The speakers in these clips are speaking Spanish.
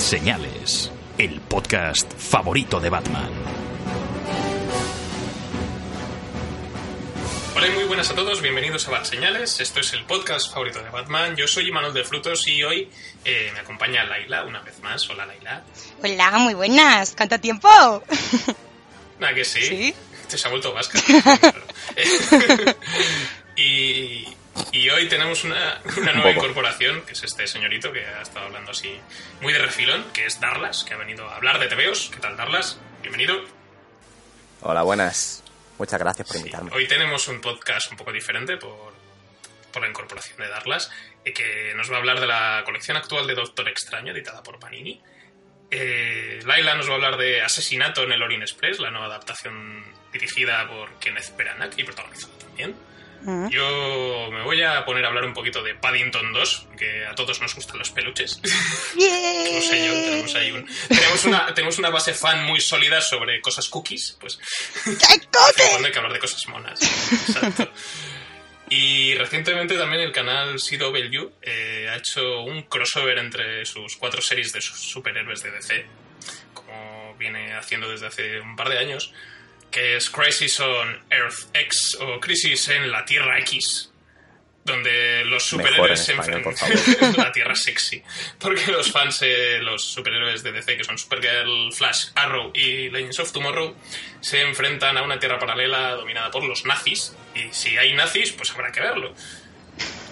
Señales, el podcast favorito de Batman. Hola y muy buenas a todos, bienvenidos a Bat Señales. Esto es el podcast favorito de Batman. Yo soy Imanol de Frutos y hoy eh, me acompaña Laila una vez más. Hola Laila. Hola, muy buenas. ¿Cuánto tiempo? ¿A que sí? ¿Sí? Te se ha vuelto vasca. y, y hoy tenemos una, una nueva incorporación, que es este señorito que ha estado hablando así muy de refilón, que es Darlas, que ha venido a hablar de TVOs. ¿Qué tal, Darlas? Bienvenido. Hola, buenas. Muchas gracias por Sí, invitarme. Hoy tenemos un podcast un poco diferente por, por la incorporación de Darlas, eh, que nos va a hablar de la colección actual de Doctor Extraño, editada por Panini. Eh, Laila nos va a hablar de Asesinato en el Orient Express, la nueva adaptación dirigida por Kenneth Branagh y protagonizada también. Mm. Yo me voy a poner a hablar un poquito de Paddington 2, que a todos nos gustan los peluches. No sé yo, tenemos ahí un... Tenemos una, tenemos una base fan muy sólida sobre cosas cookies, pues cuando hay que hablar de cosas monas. Exacto. Y recientemente también el canal CW eh, ha hecho un crossover entre sus cuatro series de sus superhéroes de DC, como viene haciendo desde hace un par de años, que es Crisis on Earth X o Crisis en la Tierra X, donde los Mejor en superhéroes se enfrentan la Tierra sexy, porque los fans, eh, los superhéroes de DC, que son Supergirl, Flash, Arrow y Legends of Tomorrow, se enfrentan a una Tierra paralela dominada por los nazis, y si hay nazis, pues habrá que verlo.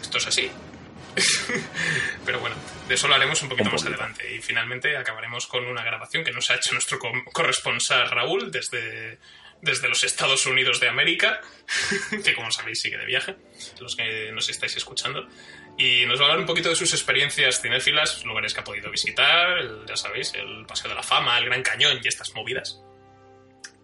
Esto es así. Pero bueno, de eso lo haremos un poquito Un más adelante. Y finalmente acabaremos con una grabación que nos ha hecho nuestro co- corresponsal Raúl desde, desde los Estados Unidos de América, que como sabéis sigue de viaje, los que nos estáis escuchando. Y nos va a hablar un poquito de sus experiencias cinéfilas, lugares que ha podido visitar, el- ya sabéis, el Paseo de la Fama, el Gran Cañón y estas movidas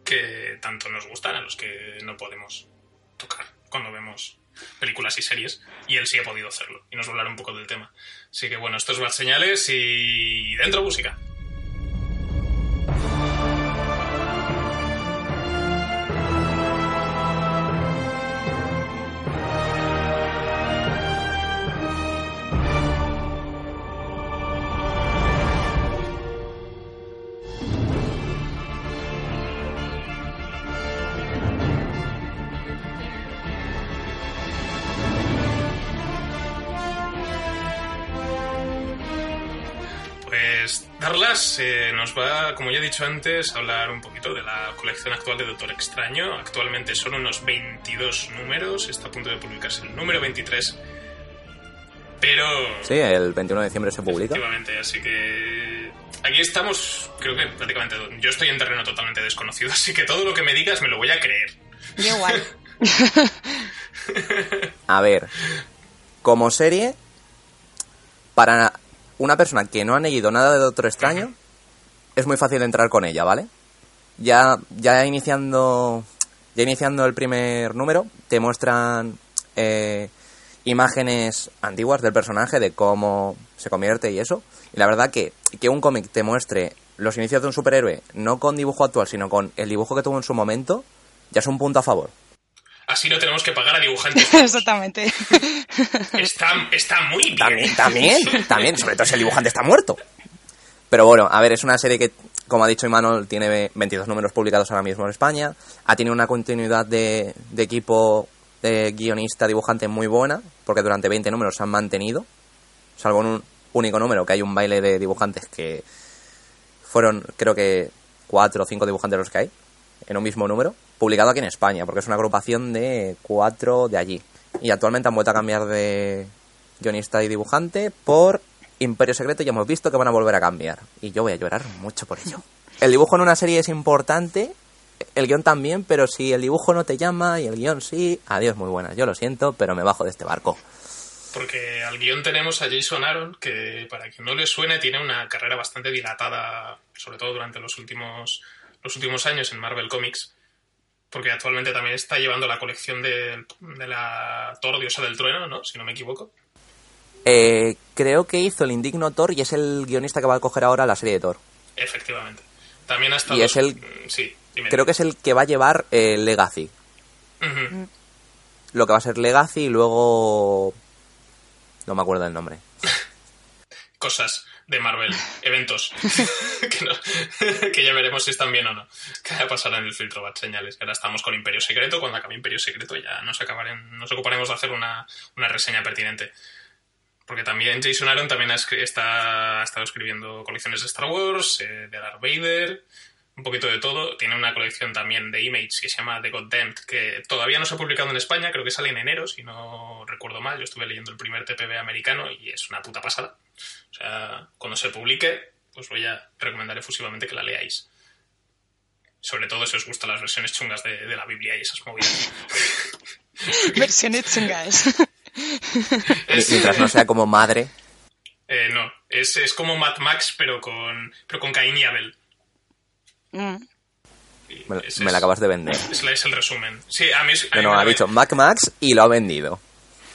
que tanto nos gustan, a los que no podemos tocar cuando vemos películas y series, y él sí ha podido hacerlo, y nos va a hablar un poco del tema. Así que bueno, estos Bad Señales y dentro música. Eh, nos va, como ya he dicho antes, a hablar un poquito de la colección actual de Doctor Extraño. Actualmente son unos 22 números, está a punto de publicarse el número 23. Pero... Sí, el 21 de diciembre se publica. Efectivamente, así que aquí estamos, creo que prácticamente yo estoy en terreno totalmente desconocido, así que todo lo que me digas me lo voy a creer. Yo igual. A ver, como serie, para una persona que no ha leído nada de Doctor Extraño, es muy fácil entrar con ella, ¿vale? Ya, ya iniciando, ya iniciando el primer número, te muestran eh, imágenes antiguas del personaje, de cómo se convierte y eso. Y la verdad que, que un cómic te muestre los inicios de un superhéroe, no con dibujo actual, sino con el dibujo que tuvo en su momento, ya es un punto a favor. Así no tenemos que pagar a dibujantes. Exactamente. Está, está muy bien. También, también, también, sobre todo si el dibujante está muerto. Pero bueno, a ver, es una serie que, como ha dicho Imanol, tiene 22 números publicados ahora mismo en España. Ha tenido una continuidad de, de equipo de guionista, dibujante muy buena, porque durante 20 números se han mantenido. Salvo en un único número, que hay un baile de dibujantes que fueron, creo que, cuatro o cinco dibujantes los que hay, en un mismo número, publicado aquí en España, porque es una agrupación de cuatro de allí. Y actualmente han vuelto a cambiar de guionista y dibujante por Imperio Secreto y hemos visto que van a volver a cambiar. Y yo voy a llorar mucho por ello. El dibujo en una serie es importante, el guion también, pero si el dibujo no te llama y el guion sí, adiós, muy buena. Yo lo siento, pero me bajo de este barco. porque al guion tenemos a Jason Aaron, que para quien no le suene, tiene una carrera bastante dilatada, sobre todo durante los últimos, los últimos años en Marvel Comics, porque actualmente también está llevando la colección de, de la Thor Diosa del Trueno, ¿no? Si no me equivoco. Eh, creo que hizo el indigno Thor y es el guionista que va a coger ahora la serie de Thor. Efectivamente. También ha estado... Y es el- Mm, Sí, dime. Creo que es el que va a llevar eh, Legacy. Lo que va a ser Legacy y luego... No me acuerdo del nombre. Cosas de Marvel, eventos, que, no- que ya veremos si están bien o no. Que va a pasar en el filtro Bad Señales. Ahora estamos con Imperio Secreto, cuando acabe Imperio Secreto ya nos, acabaremos, nos ocuparemos de hacer una, una reseña pertinente. Porque también Jason Aaron también ha, está, ha estado escribiendo colecciones de Star Wars, eh, de Darth Vader, un poquito de todo. Tiene una colección también de Image que se llama The Goddamned, que todavía no se ha publicado en España, creo que sale en enero, si no recuerdo mal. Yo estuve leyendo el primer TPB americano y es una puta pasada. O sea, cuando se publique, pues voy a recomendar efusivamente que la leáis. Sobre todo si os gustan las versiones chungas de, de la Biblia y esas movidas. Versiones chungas. Es- Mientras no sea como madre. eh, no, es, es como Mad Max, pero con, pero con Caín y Abel. Mm. Y Me, la acabas de vender. es el resumen. Sí, a mí, es- a No, mí no, ha dicho Mac Max y lo ha vendido.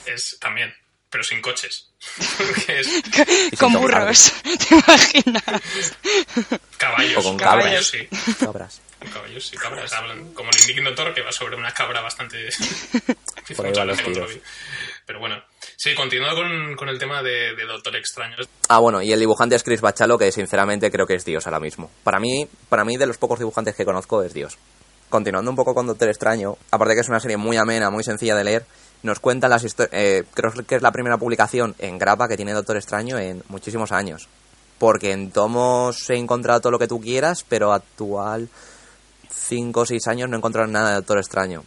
Es también, pero sin coches. Es Con burros, ¿te imaginas? caballos. O con caballos, cabras. sí. Cabras. Caballos y cabras hablan como el indigno Thor que va sobre una cabra bastante. Por ahí los tiros. Pero bueno, sí, continuando con, con el tema de, de Doctor Extraño. Ah, bueno, y el dibujante es Chris Bachalo, que sinceramente creo que es Dios ahora mismo. Para mí, para mí de los pocos dibujantes que conozco, es Dios. Continuando un poco con Doctor Extraño, aparte que es una serie muy amena, muy sencilla de leer, nos cuentan las historias... creo que es la primera publicación en grapa que tiene Doctor Extraño en muchísimos años. Porque en tomos he encontrado todo lo que tú quieras, pero actual 5 o 6 años no he encontrado nada de Doctor Extraño.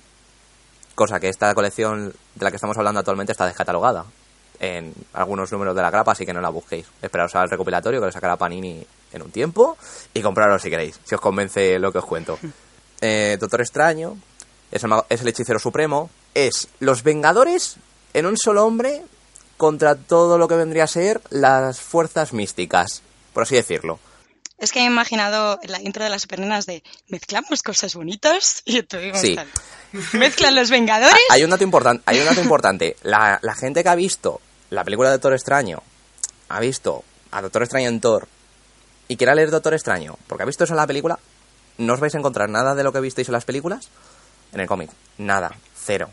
Cosa que esta colección de la que estamos hablando actualmente está descatalogada en algunos números de la grapa, así que no la busquéis. Esperaos al recopilatorio que lo sacará Panini en un tiempo y comprarlo si queréis, si os convence lo que os cuento. Eh, Doctor Extraño es el, es el hechicero supremo, es los Vengadores en un solo hombre contra todo lo que vendría a ser las fuerzas místicas, por así decirlo. Es que he imaginado la intro de las supernenas de mezclamos cosas bonitas y tuvimos Sí. tal. Mezclan los Vengadores. Hay un dato importante, hay un dato importante. La, la gente que ha visto la película de Doctor Extraño, ha visto a Doctor Extraño en Thor y quiera leer Doctor Extraño, porque ha visto eso en la película, no os vais a encontrar nada de lo que visteis en las películas en el cómic. Nada, cero.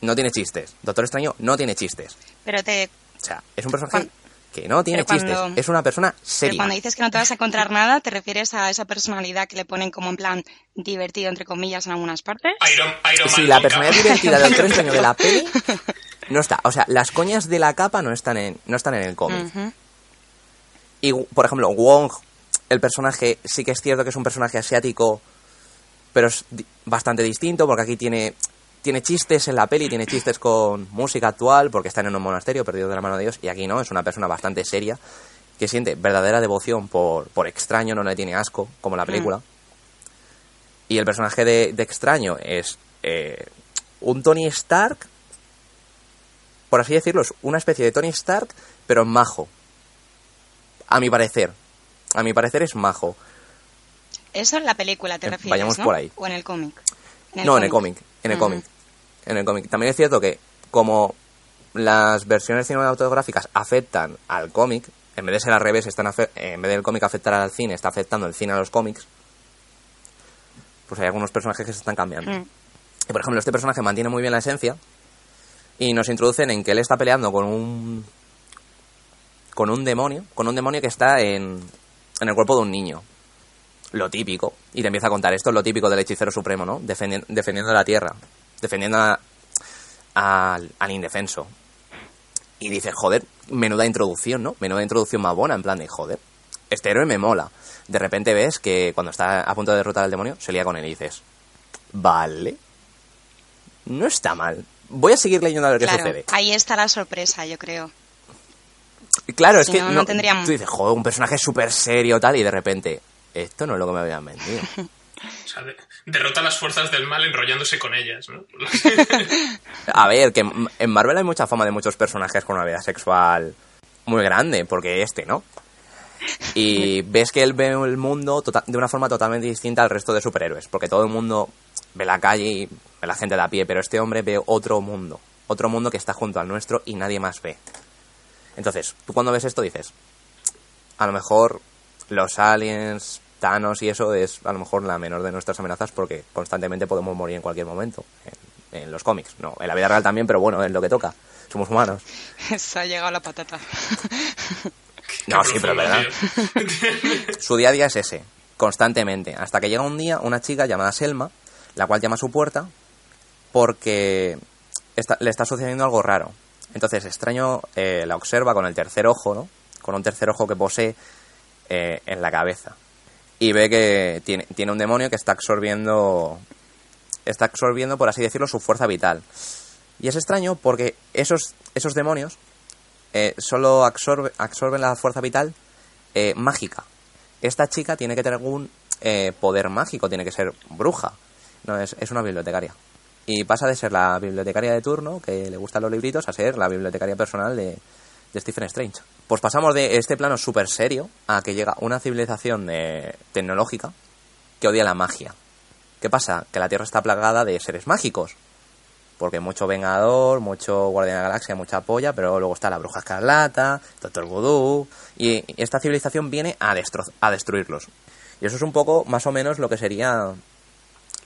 No tiene chistes. Doctor Extraño no tiene chistes. Pero te O sea, es un personaje que no tiene pero chistes. cuando- Es una persona pero seria. cuando dices que no te vas a encontrar nada, ¿te refieres a esa personalidad que le ponen como en plan divertido, entre comillas, en algunas partes? Iron, Iron Sí, Man la personalidad divertida del Doctor Extraño de la peli no está. O sea, las coñas de la capa no están en, no están en el cómic. Y, por ejemplo, Wong, el personaje, sí que es cierto que es un personaje asiático, pero es bastante distinto, porque aquí tiene, tiene chistes en la peli, tiene chistes con música actual, porque está en un monasterio, perdido de la mano de Dios, y aquí no, es una persona bastante seria, que siente verdadera devoción por, por extraño, no le tiene asco, como la película. Y el personaje de, de extraño es eh, un Tony Stark, por así decirlo, es una especie de Tony Stark, pero majo. A mi parecer. A mi parecer es majo. Eso en la película te refieres, vayamos ¿no? por ahí. O en el cómic. no, en el cómic. En el cómic. En el cómic. También es cierto que como las versiones cinematográficas afectan al cómic, en vez de ser al revés, están en vez del cómic afectar al cine, está afectando el cine a los cómics, pues hay algunos personajes que se están cambiando. Mm. Y por ejemplo, este personaje mantiene muy bien la esencia y nos introducen en que él está peleando con un con un demonio, con un demonio que está en, en el cuerpo de un niño. Lo típico. Y te empieza a contar esto, es lo típico del hechicero supremo, ¿no? Defendi- defendiendo la tierra, defendiendo a- al, al indefenso. Y dices, joder, menuda introducción, ¿no? Menuda introducción más buena, en plan de, joder, este héroe me mola. De repente ves que cuando está a punto de derrotar al demonio, se lía con él y dices, vale, no está mal. Voy a seguir leyendo a ver qué sucede. ahí está la sorpresa, yo creo. Claro, es que no, no, no tendríamos- tú dices, joder, un personaje súper serio tal, y de repente, esto no es lo que me habían vendido. O sea, de- derrota a las fuerzas del mal enrollándose con ellas, ¿no? A ver, que en en Marvel hay mucha fama de muchos personajes con una vida sexual muy grande, porque este, ¿no? Y ves que él ve el mundo tota- de una forma totalmente distinta al resto de superhéroes, porque todo el mundo ve la calle y ve la gente de a pie, pero este hombre ve otro mundo, otro mundo que está junto al nuestro y nadie más ve. Entonces, tú cuando ves esto dices, a lo mejor los aliens, Thanos y eso es a lo mejor la menor de nuestras amenazas porque constantemente podemos morir en cualquier momento. En, en los cómics, no, en la vida real también, pero bueno, es lo que toca. Somos humanos. Se ha llegado la patata. No, sí, pero verdad. Su día a día es ese, constantemente. Hasta que llega un día una chica llamada Selma, la cual llama a su puerta porque está- le está sucediendo algo raro. Entonces, extraño eh, la observa con el tercer ojo, ¿no? Con un tercer ojo que posee eh, en la cabeza. Y ve que tiene, tiene un demonio que está absorbiendo. Está absorbiendo, por así decirlo, su fuerza vital. Y es extraño porque esos, esos demonios eh, solo absorbe- absorben la fuerza vital eh, mágica. Esta chica tiene que tener algún eh, poder mágico, tiene que ser bruja. No, es, es una bibliotecaria. Y pasa de ser la bibliotecaria de turno, que le gustan los libritos, a ser la bibliotecaria personal de, de Stephen Strange. Pues pasamos de este plano súper serio a que llega una civilización eh, tecnológica que odia la magia. ¿Qué pasa? Que la Tierra está plagada de seres mágicos. Porque mucho Vengador, mucho Guardián de la Galaxia, mucha polla, pero luego está la Bruja Escarlata, Doctor Voodoo, y esta civilización viene a, a destruirlos. Y eso es un poco más o menos lo que sería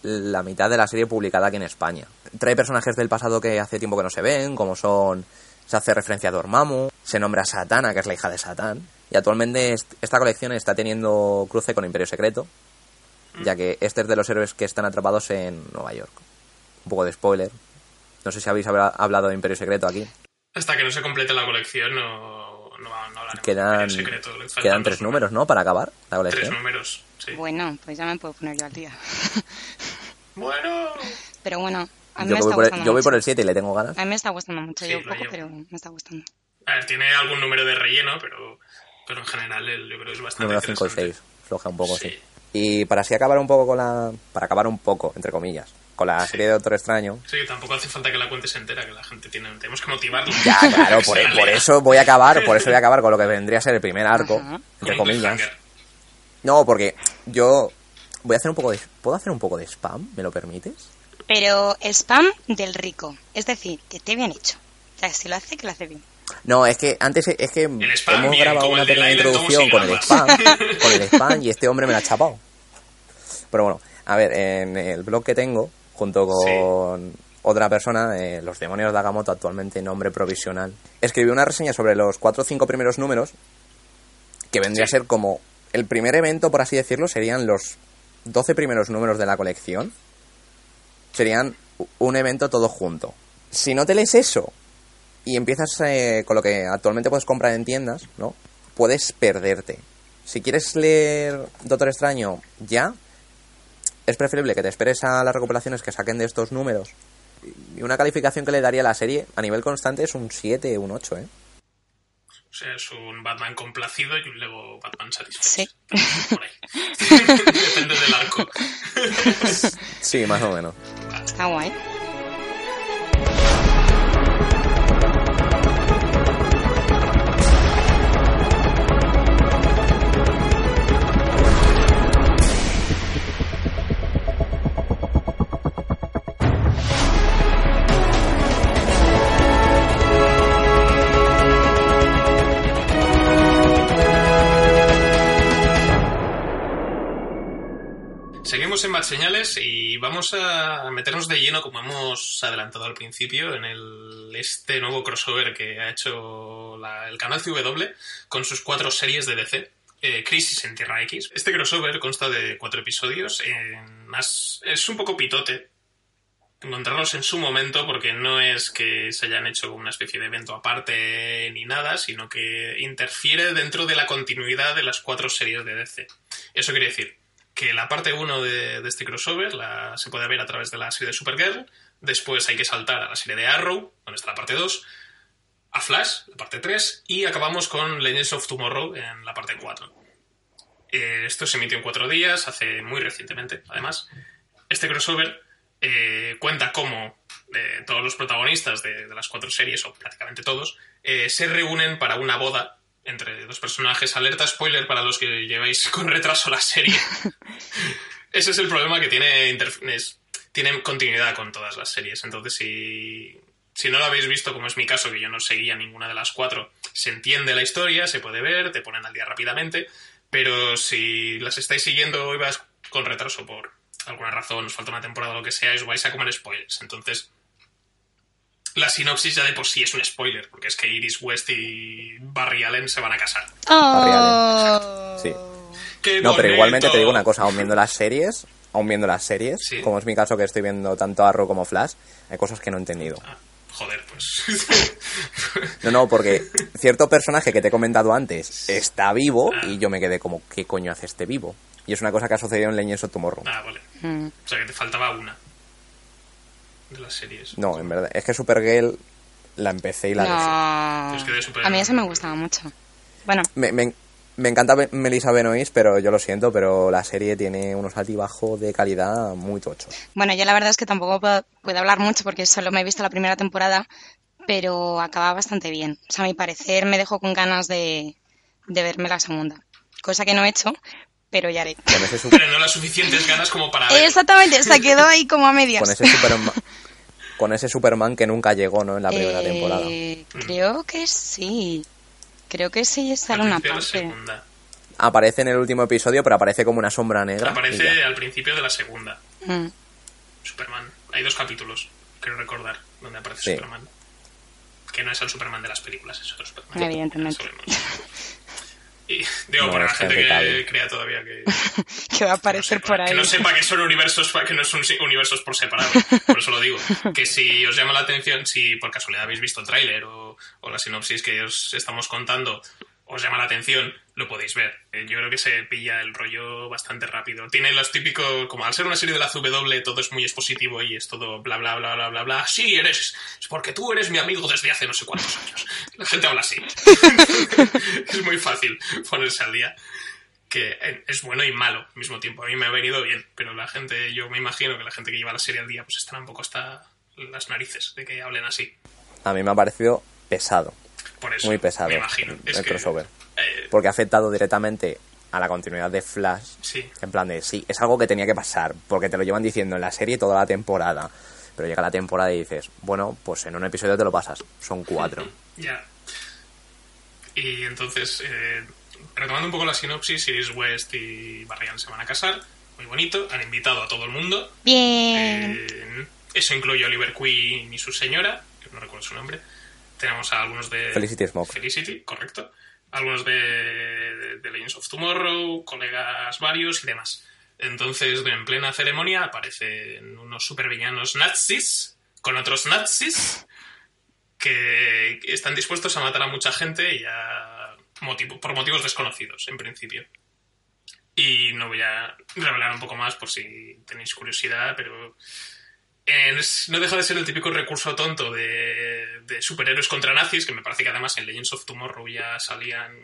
la mitad de la serie publicada aquí en España. Trae personajes del pasado que hace tiempo que no se ven, como son... Se hace referencia a Dormammu, se nombra a Satana, que es la hija de Satán, y actualmente est- esta colección está teniendo cruce con Imperio Secreto, ya que este es de los héroes que están atrapados en Nueva York. Un poco de spoiler. No sé si habéis habla- hablado de Imperio Secreto aquí. Hasta que no se complete la colección no, no, no hablaremos. Quedan, Imperio Secreto, quedan tres números, ¿no? Para acabar la Tres colección. números, sí. Bueno, pues ya me puedo poner yo al día. Bueno, Pero bueno, a mí Yo me voy, está por el, yo voy mucho. por el 7 y le tengo ganas. A mí me está gustando mucho. Sí, yo poco, pero me está gustando. a ver, tiene algún número de relleno, pero, pero en general el libro es bastante Número 5 y interesante. 6. Floja un poco, Sí. sí. Y para así acabar un poco con la... Para acabar un poco, entre comillas, con la Sí. serie de Doctor Extraño. Sí, tampoco hace falta que la cuentes entera, que la gente tiene... Tenemos que motivarla. Ya, claro, por, eso voy a acabar, por eso voy a acabar con lo que vendría a ser el primer arco, Ajá. entre Con comillas. No, porque yo voy a hacer un poco de... ¿Puedo hacer un poco de spam? ¿Me lo permites? Pero spam del rico. Es decir, que esté bien hecho. O sea, si lo hace, que lo hace bien. No, es que antes es que hemos bien, grabado como una pequeña introducción con el spam, con el spam y este hombre me la ha chapado. Pero bueno, a ver, en el blog que tengo, junto con otra persona, eh, Los Demonios de Agamotto, actualmente nombre provisional, escribió una reseña sobre los cuatro o cinco primeros números, que vendría a ser como el primer evento, por así decirlo, serían los 12 primeros números de la colección. Serían un evento todo junto. Si no te lees eso y empiezas eh, con lo que actualmente puedes comprar en tiendas, ¿no? Puedes perderte. Si quieres leer Doctor Extraño ya, es preferible que te esperes a las recopilaciones que saquen de estos números. Y una calificación que le daría a la serie a nivel constante es un 7, un 8, ¿eh? O sea, es un Batman complacido y un Lego Batman satisfecho. Sí. Por ahí. Depende del arco. Sí, más o menos. Está guay. Seguimos en Bad Señales y vamos a meternos de lleno, como hemos adelantado al principio, en el, este nuevo crossover que ha hecho el canal CW con sus cuatro series de DC. eh, Crisis en Tierra X. Este crossover consta de cuatro episodios. es un poco pitote encontrarlos en su momento porque no es que se hayan hecho una especie de evento aparte ni nada, sino que interfiere dentro de la continuidad de las cuatro series de DC. Eso quiere decir que la parte 1 de, este crossover se puede ver a través de la serie de Supergirl, después hay que saltar a la serie de Arrow, donde está la parte 2, a Flash, la parte 3, y acabamos con Legends of Tomorrow en la parte 4. Eh, esto se emitió en cuatro días, hace muy recientemente, además. Este crossover eh, cuenta cómo eh, todos los protagonistas de, de las cuatro series, o prácticamente todos, se reúnen para una boda entre dos personajes. Alerta spoiler para los que lleváis con retraso la serie. Ese es el problema que tiene, es- tiene continuidad con todas las series. Entonces, si, si no lo habéis visto, como es mi caso, que yo no seguía ninguna de las cuatro, se entiende la historia, se puede ver, te ponen al día rápidamente. Pero si las estáis siguiendo y vas con retraso por alguna razón, os falta una temporada o lo que sea, os vais a comer spoilers. Entonces, la sinopsis ya de por sí es un spoiler, porque es que Iris West y Barry Allen se van a casar. Oh. Sí. ¡Qué No, pero igualmente te digo una cosa, aún viendo las series, aún viendo las series, Sí. como es mi caso que estoy viendo tanto Arrow como Flash, hay cosas que no he entendido. Ah, joder, pues. No, no, porque cierto personaje que te he comentado antes está vivo Ah. y yo me quedé como, ¿qué coño hace este vivo? Y es una cosa que ha sucedido en Legends of Tomorrow. ah, vale. Mm. O sea que te faltaba una de las series. No, en verdad, es que Supergirl la empecé y la dejé. No. Es que de Super- A mí eso me gustaba mucho. Bueno, Me, me- me encanta Melissa Benoist, pero yo lo siento, pero la serie tiene unos altibajos de calidad muy tochos. bueno, yo la verdad es que tampoco puedo, puedo hablar mucho porque solo me he visto la primera temporada, pero acaba bastante bien. O sea, a mi parecer me dejó con ganas de, de verme la segunda. Cosa que no he hecho, pero ya haré. Con ese, su- Pero no las suficientes ganas como para ver. Exactamente, se quedó ahí como a medias. con ese Superman, con ese Superman que nunca llegó, ¿no? En la primera Eh, temporada. Creo que sí. Creo que sí Al sale una parte. Aparece en el último episodio, pero aparece como una sombra negra. Aparece al principio de la segunda. Mm. Superman. Hay dos capítulos, creo recordar, donde aparece Sí. Superman. Que no es el Superman de las películas, es otro Superman. Evidentemente. Y digo, No, para la gente que crea todavía que, Que va a no aparecer sepa, por ahí. que no sepa que son universos, que no son universos por separado. Por eso lo digo. Que si os llama la atención, si por casualidad habéis visto el tráiler o, o la sinopsis que os estamos contando, os llama la atención, lo podéis ver. Eh, yo creo que se pilla el rollo bastante rápido. Tiene los típicos, como al ser una serie de la CW, todo es muy expositivo y es todo bla bla bla bla bla bla. Sí, eres, es porque tú eres mi amigo desde hace no sé cuántos años. La gente habla así. es muy fácil ponerse al día que eh, es bueno y malo al mismo tiempo. A mí me ha venido bien, pero la gente, yo me imagino que la gente que lleva la serie al día, pues estará un poco hasta las narices de que hablen así. A mí me ha parecido pesado, Por eso, muy pesado me imagino. el, Es el que, crossover. eh, Porque ha afectado directamente a la continuidad de Flash. sí, En plan de, sí, es algo que tenía que pasar, porque te lo llevan diciendo en la serie toda la temporada. Pero llega la temporada y dices, bueno, pues en un episodio te lo pasas. Son cuatro. ya. Y entonces, eh, retomando un poco la sinopsis, Iris West y Barry Allen se van a casar. Muy bonito. Han invitado a todo el mundo. Bien. Eh, eso incluye a Oliver Queen y su señora, que no recuerdo su nombre. Tenemos a algunos de... Felicity Smoke. Felicity, correcto. Algunos de, de, de Legends of Tomorrow, colegas varios y demás. Entonces, en plena ceremonia aparecen unos supervillanos nazis con otros nazis que están dispuestos a matar a mucha gente y a motivo- por motivos desconocidos, en principio. Y no voy a revelar un poco más por si tenéis curiosidad, pero es- no deja de ser el típico recurso tonto de, de superhéroes contra nazis, que me parece que además en Legends of Tomorrow ya salían,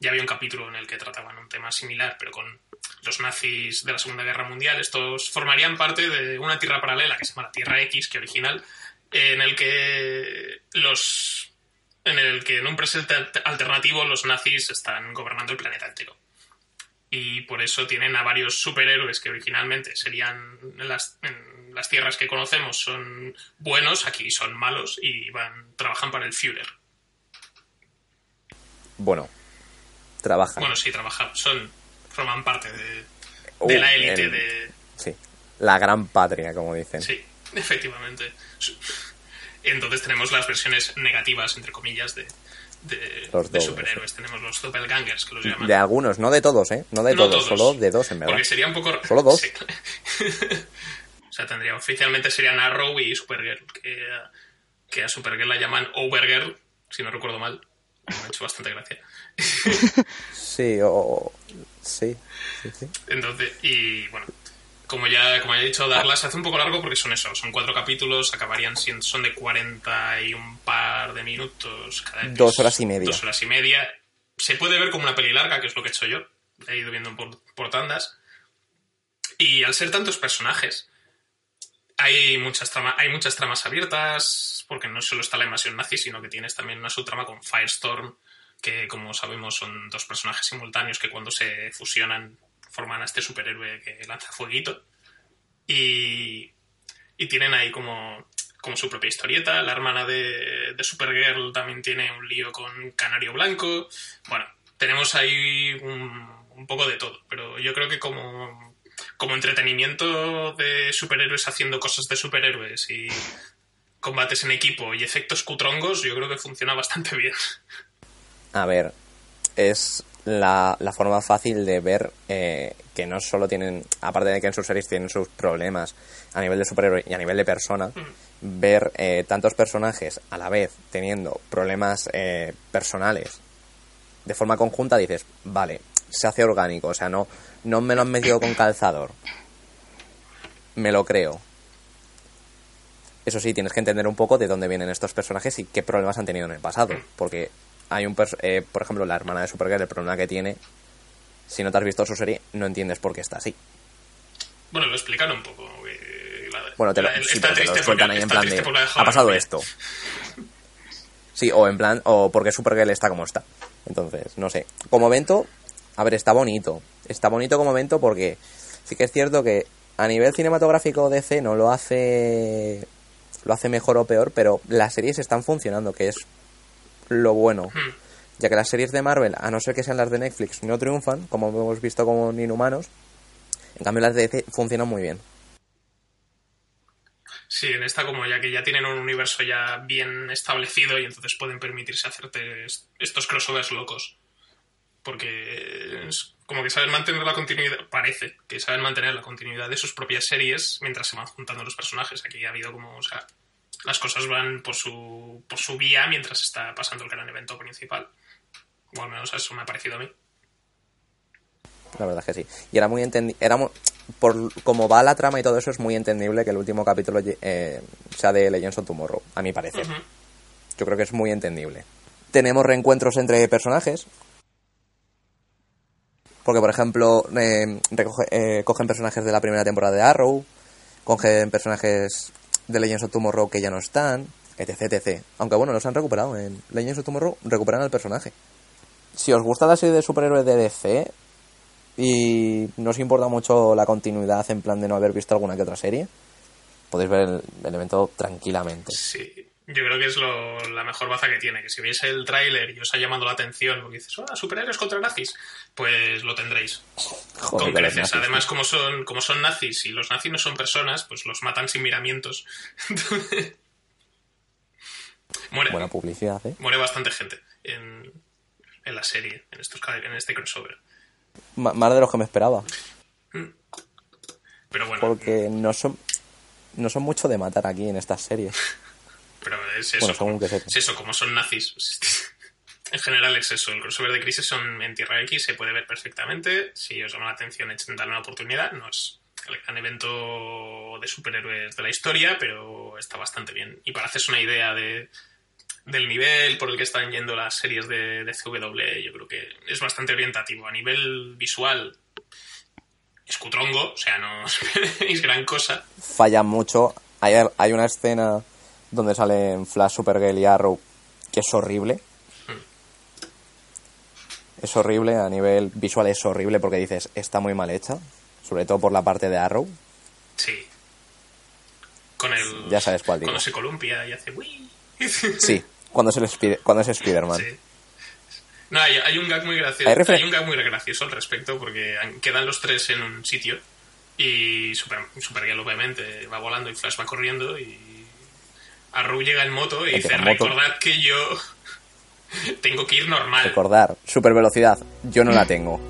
ya había un capítulo en el que trataban un tema similar, pero con los nazis de la Segunda Guerra Mundial. Estos formarían parte de una tierra paralela que se llama la Tierra X, que original, en el que los en el que en un presente alter- alternativo los nazis están gobernando el planeta entero y por eso tienen a varios superhéroes que originalmente serían en las, en las tierras que conocemos son buenos, aquí son malos y van trabajan para el Führer. Bueno, trabajan. Bueno, sí, trabajan, son forman parte de, Uh, de la élite el- de Sí. La gran patria, como dicen. sí, efectivamente. Entonces tenemos las versiones negativas entre comillas de de, Los de dobles, superhéroes. Tenemos los doppelgangers que los llaman. De algunos, no de todos, ¿eh? No de No todos, solo de dos, en verdad. Porque sería un poco... ¿Solo dos? Sí. o sea, tendría... Oficialmente serían Arrow y Supergirl, que, que a Supergirl la llaman Overgirl, si no recuerdo mal. Me ha hecho bastante gracia. Sí, o- Sí, sí, sí. Entonces, y bueno, como ya, como ya he dicho, Darla se hace un poco largo porque son eso, son cuatro capítulos, acabarían siendo, son de 40 y un par de minutos cada Dos horas y media. Dos horas y media. Se puede ver como una peli larga, que es lo que he hecho yo. he ido viendo por, por tandas. Y al ser tantos personajes, hay muchas, hay muchas tramas abiertas, porque no solo está la invasión nazi, sino que tienes también una subtrama con Firestorm, que como sabemos son dos personajes simultáneos que cuando se fusionan forman a este superhéroe que lanza fueguito. Y, y tienen ahí como, como su propia historieta. La hermana de, de Supergirl también tiene un lío con Canario Blanco. Bueno, tenemos ahí un, un poco de todo, pero yo creo que como, como entretenimiento de superhéroes haciendo cosas de superhéroes y combates en equipo y efectos cutrongos, yo creo que funciona bastante bien. A ver, es la, la forma fácil de ver eh, que no solo tienen, aparte de que en sus series tienen sus problemas a nivel de superhéroe y a nivel de persona, ver eh, tantos personajes a la vez teniendo problemas eh, personales de forma conjunta, dices, vale, se hace orgánico, o sea, no, no me lo han metido con calzador. Me lo creo. Eso sí, tienes que entender un poco de dónde vienen estos personajes y qué problemas han tenido en el pasado. Porque hay un, eh, por ejemplo, la hermana de Supergirl, el problema que tiene, si no te has visto su serie, no entiendes por qué está así. Bueno, lo explican un poco. eh, la- Bueno, te lo, la- sí, está lo porque- ahí en plan de, ha pasado bien". esto. Sí, o en plan, o porque Supergirl está como está. Entonces, no sé. Como evento, a ver, está bonito. Está bonito como evento porque sí que es cierto que a nivel cinematográfico DC no lo hace lo hace mejor o peor, pero las series están funcionando, que es lo bueno. Hmm. Ya que las series de Marvel, a no ser que sean las de Netflix, no triunfan, como hemos visto con Inhumanos. En cambio, las de DC funcionan muy bien. Sí, en esta como ya que ya tienen un universo ya bien establecido y entonces pueden permitirse hacerte est- estos crossovers locos. Porque es como que saben mantener la continuidad, parece que saben mantener la continuidad de sus propias series mientras se van juntando los personajes. Aquí ha habido como, o sea, las cosas van por su, por su vía mientras está pasando el gran evento principal. O al menos eso me ha parecido a mí. La verdad es que sí. Y era muy entendible. Era por como va la trama y todo eso, es muy entendible que el último capítulo eh, sea de Legends of Tomorrow, a mi parecer. Yo creo que es muy entendible. Tenemos reencuentros entre personajes. Porque, por ejemplo, eh, recoge- eh, cogen personajes de la primera temporada de Arrow, cogen personajes de Legends of Tomorrow que ya no están, etc, etc. Aunque bueno, los han recuperado. En Legends of Tomorrow recuperan al personaje. Si os gusta la serie de superhéroes de DC y no os importa mucho la continuidad en plan de no haber visto alguna que otra serie, podéis ver el, el evento tranquilamente. Sí, yo creo que es lo- la mejor baza que tiene, que si veis el tráiler y os ha llamado la atención porque dices, hola, superhéroes contra nazis, pues lo tendréis. Joder, con los creces. nazis, Además, como son, como son nazis y los nazis no son personas, pues los matan sin miramientos. muere, Buena publicidad, ¿eh? muere bastante gente en, en la serie, en, estos, en este crossover. Más de lo que me esperaba. Pero bueno, Porque no son no son mucho de matar aquí en estas series. pero es eso. Bueno, como, que es eso, como son nazis. En general es eso, el crossover de Crisis son en Tierra X, se puede ver perfectamente. Si os llama la atención, echen darle una oportunidad. No es el gran evento de superhéroes de la historia, pero está bastante bien. Y para hacerse una idea de, del nivel por el que están yendo las series de, de CW, yo creo que es bastante orientativo. A nivel visual, es cutrongo, o sea, no esperéis gran cosa. Falla mucho. Hay, hay una escena donde salen Flash, Supergirl y Arrow que es horrible. Es horrible, a nivel visual es horrible porque dices, está muy mal hecha. Sobre todo por la parte de Arrow. Sí. Con el. Ya sabes cuál digo. Cuando se columpia y hace. "Wii". Sí, cuando es, el Spider- cuando es Spider-Man. Sí. No, hay, hay un gag muy gracioso. Hay un gag muy gracioso al respecto porque quedan los tres en un sitio y Super, Supergirl obviamente va volando y Flash va corriendo y Arrow llega en moto y dice recordad que yo tengo que ir normal. Recordar, super velocidad, yo no la tengo.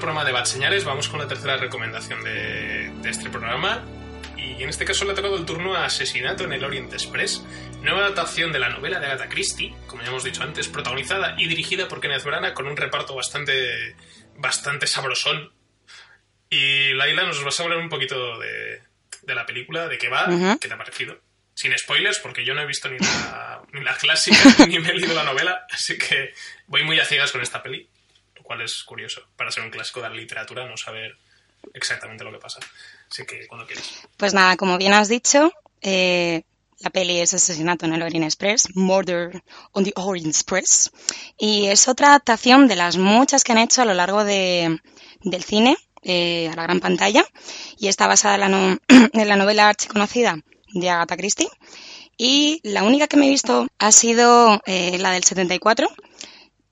El programa de Bad Señales, vamos con la tercera recomendación de, de este programa. Y en este caso le ha tocado el turno a Asesinato en el Orient Express, nueva adaptación de la novela de Agatha Christie, como ya hemos dicho antes, protagonizada y dirigida por Kenneth Branagh con un reparto bastante, bastante sabrosón. Y Laila nos vas a hablar un poquito de, de la película, de qué va, qué te ha parecido. Sin spoilers, porque yo no he visto ni la, ni la clásica ni me he leído la novela, así que voy muy a ciegas con esta peli, cual es curioso. Para ser un clásico de la literatura, no saber exactamente lo que pasa. Así que cuando quieras. Pues nada, como bien has dicho, eh, la peli es Asesinato en el Orient Express, Murder on the Orient Express, y es otra adaptación de las muchas que han hecho a lo largo de, del cine eh, a la gran pantalla, y está basada en la, no- en la novela archiconocida de Agatha Christie. Y la única que me he visto ha sido eh, la del 74, una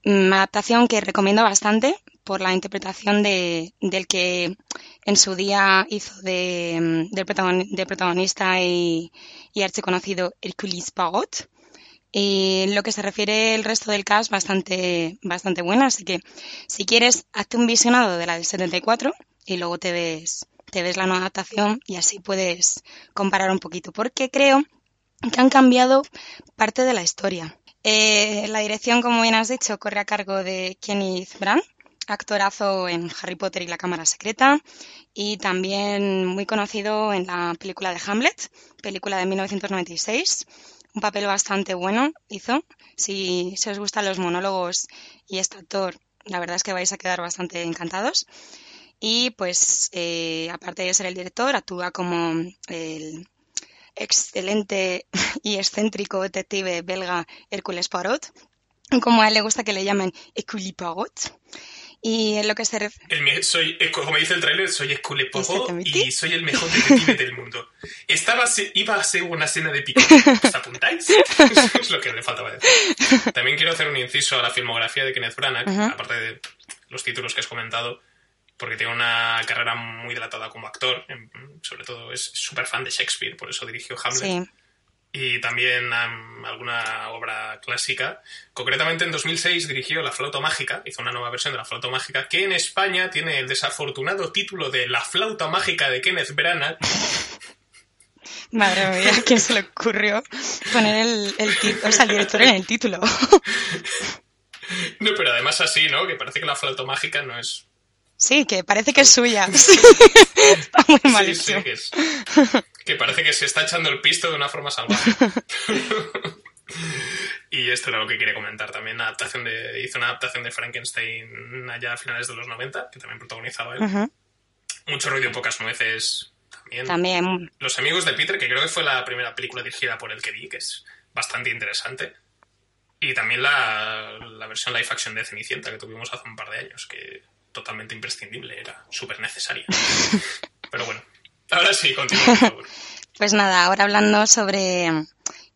adaptación que recomiendo bastante por la interpretación de, del que en su día hizo de, mm, protagonista y, y archiconocido Hercules Poirot. Y lo que se refiere el resto del cast, bastante, bastante buena. Así que si quieres, hazte un visionado de la del 74 y luego te ves, te ves la nueva adaptación y así puedes comparar un poquito. Porque creo que han cambiado parte de la historia. Eh, la dirección, como bien has dicho, corre a cargo de Kenneth Branagh, actorazo en Harry Potter y la Cámara Secreta y también muy conocido en la película de Hamlet, película de 1996. Un papel bastante bueno hizo. Si, os gustan los monólogos y este actor, la verdad es que vais a quedar bastante encantados. Y pues, eh, aparte de ser el director, actúa como el excelente y excéntrico detective belga Hércules Poirot, como a él le gusta que le llamen Hercule Poirot. Y en lo que se ref- El me- soy, eh, como dice el tráiler, soy Pogo Exactamente. y soy el mejor detective del mundo. Estaba, iba a ser una cena de pico. ¿Os apuntáis? es lo que me faltaba decir. También quiero hacer un inciso a la filmografía de Kenneth Branagh, Ujú. aparte de los títulos que has comentado, porque tiene una carrera muy dilatada como actor. Sobre todo es súper fan de Shakespeare, por eso dirigió Hamlet Sí, y también am, alguna obra clásica. Concretamente en 2006 dirigió La Flauta Mágica, hizo una nueva versión de La Flauta Mágica, que en España tiene el desafortunado título de La Flauta Mágica de Kenneth Branagh. madre mía, ¿quién se le ocurrió poner el, el ti- o sea, el director en el título? No, pero además así, ¿no? Que parece que La Flauta Mágica no es... Sí, que parece que es suya. Está muy mal Sí, sí, que es... Que parece que se está echando el pisto de una forma salvaje. y esto era lo que quería comentar también. Adaptación de, hizo una adaptación de Frankenstein allá a finales de los 90, que también protagonizaba él. Mucho ruido y pocas nueces también. También, Los amigos de Peter, que creo que fue la primera película dirigida por el que vi, que es bastante interesante. Y también la, la versión live action de Cenicienta que tuvimos hace un par de años, que totalmente imprescindible, era súper necesaria. Pero bueno, ahora sí, continúa, favor. pues nada, ahora hablando sobre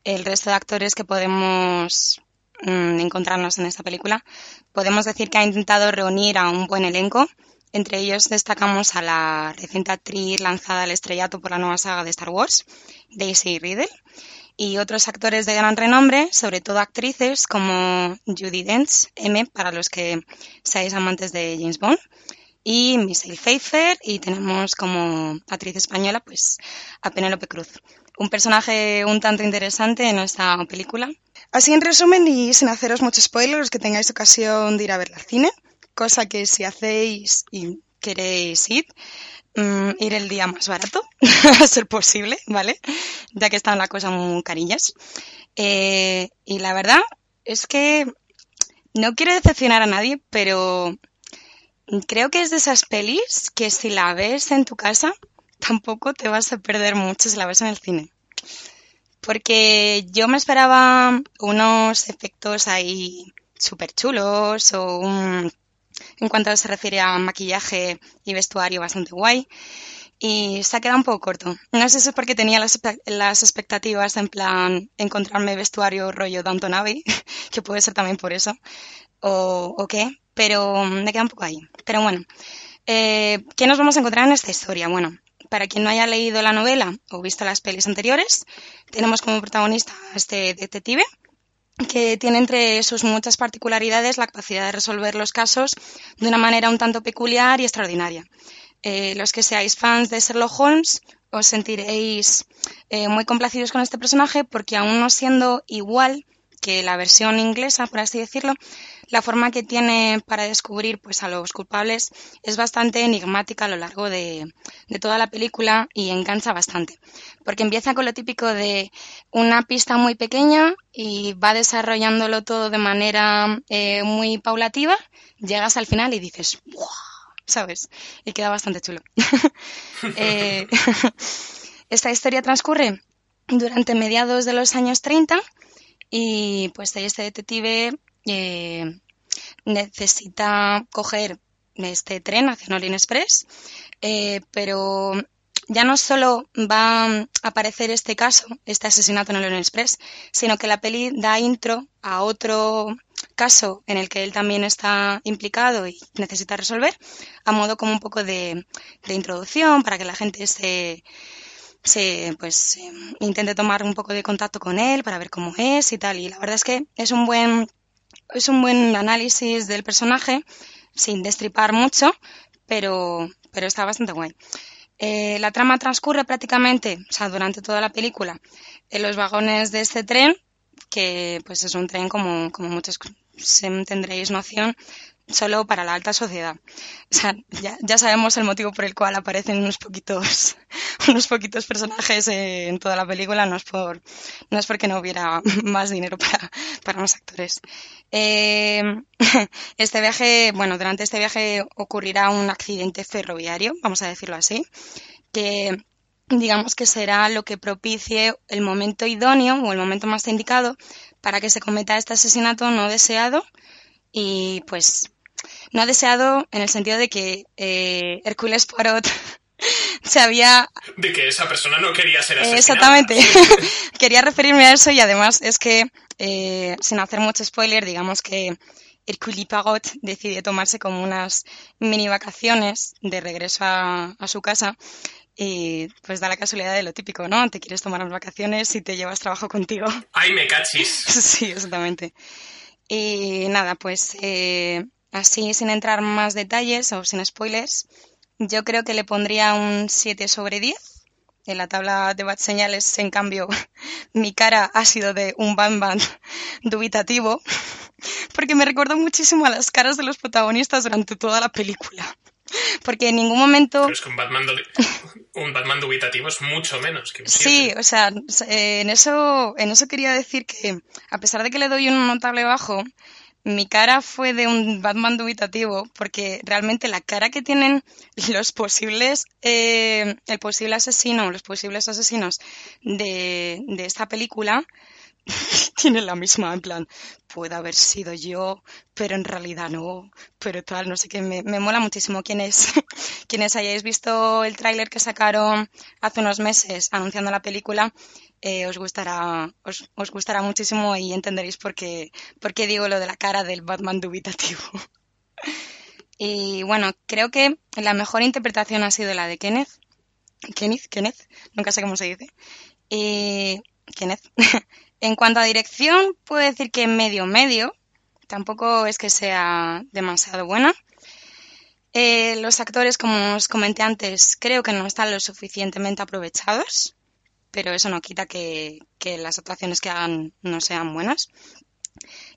el resto de actores que podemos mm, encontrarnos en esta película, podemos decir que ha intentado reunir a un buen elenco. Entre ellos destacamos a la reciente actriz lanzada al estrellato por la nueva saga de Star Wars, Daisy Riddle, y otros actores de gran renombre, sobre todo actrices como Judy Dench, M, para los que seáis amantes de James Bond, y Michelle Pfeiffer, y tenemos como actriz española pues a Penélope Cruz. Un personaje un tanto interesante en esta película. Así en resumen y sin haceros mucho spoiler, los que tengáis ocasión de ir a verla al cine, cosa que si hacéis y queréis ir, mm, ir el día más barato, a ser posible, ¿vale? Ya que están las cosas muy carillas. Eh, y la verdad es que no quiero decepcionar a nadie, pero creo que es de esas pelis que si la ves en tu casa, tampoco te vas a perder mucho si la ves en el cine. Porque yo me esperaba unos efectos ahí súper chulos o un, en cuanto se refiere a maquillaje y vestuario bastante guay. Y se ha quedado un poco corto. No sé si es porque tenía las, expectativas en plan encontrarme vestuario rollo Downton Abbey, que puede ser también por eso, o, o qué, pero me queda un poco ahí. Pero bueno, eh, ¿qué nos vamos a encontrar en esta historia? Bueno, para quien no haya leído la novela o visto las pelis anteriores, tenemos como protagonista a este detective que tiene entre sus muchas particularidades la capacidad de resolver los casos de una manera un tanto peculiar y extraordinaria. Eh, los que seáis fans de Sherlock Holmes os sentiréis eh, muy complacidos con este personaje porque aún no siendo igual que la versión inglesa, por así decirlo, la forma que tiene para descubrir pues, a los culpables es bastante enigmática a lo largo de, toda la película y engancha bastante. Porque empieza con lo típico de una pista muy pequeña y va desarrollándolo todo de manera eh, muy paulativa, llegas al final y dices, ¡Wow! ¿sabes? Y queda bastante chulo. Eh, esta historia transcurre durante mediados de los años 30 y pues este detective eh, necesita coger este tren hacia Express, eh, pero ya no solo va a aparecer este caso, este asesinato en el Orient Express, sino que la peli da intro a otro caso en el que él también está implicado y necesita resolver, a modo como un poco de, introducción para que la gente se, se pues intente tomar un poco de contacto con él para ver cómo es y tal. Y la verdad es que es un buen es un buen análisis del personaje sin destripar mucho, pero, pero está bastante guay. Eh, la trama transcurre prácticamente, o sea, durante toda la película, en los vagones de este tren, que pues es un tren como, como muchos tendréis noción, solo para la alta sociedad. O sea, ya, sabemos el motivo por el cual aparecen unos poquitos, unos poquitos personajes en toda la película, no es por, no es porque no hubiera más dinero para, para los actores. Eh, este viaje, bueno, durante este viaje ocurrirá un accidente ferroviario, vamos a decirlo así, que digamos que será lo que propicie el momento idóneo o el momento más indicado para que se cometa este asesinato no deseado y pues no deseado en el sentido de que eh, Hércules Poirot se había... De que esa persona no quería ser asesinada. Exactamente. quería referirme a eso y además es que, eh, sin hacer mucho spoiler, digamos que Hercule Poirot decide tomarse como unas mini vacaciones de regreso a, a, su casa y pues da la casualidad de lo típico, ¿no? Te quieres tomar unas vacaciones y te llevas trabajo contigo. ¡Ay, me cachis! sí, exactamente. Y nada, pues eh, así sin entrar más detalles o sin spoilers, yo creo que le pondría un 7 sobre 10. En la tabla de bad señales, en cambio, mi cara ha sido de un Batman dubitativo, porque me recordó muchísimo a las caras de los protagonistas durante toda la película. Porque en ningún momento... Pero es que un Batman, un Batman dubitativo es mucho menos que un Sí, o sea, en eso, en eso quería decir que, a pesar de que le doy un notable bajo, mi cara fue de un Batman dubitativo, porque realmente la cara que tienen los posibles, eh, el posible asesino, los posibles asesinos de, de esta película, tiene la misma, en plan, puede haber sido yo, pero en realidad no, pero tal, no sé qué, me, mola muchísimo. Quienes, quienes hayáis visto el tráiler que sacaron hace unos meses anunciando la película, eh, os gustará, os, os, gustará muchísimo y entenderéis por qué, por qué digo lo de la cara del Batman dubitativo. y bueno, creo que la mejor interpretación ha sido la de Kenneth. Kenneth, Kenneth, nunca sé cómo se dice. Y Kenneth. En cuanto a dirección, puedo decir que medio medio. Tampoco es que sea demasiado buena. Eh, los actores, como os comenté antes, creo que no están lo suficientemente aprovechados, pero eso no quita que, las actuaciones que hagan no sean buenas.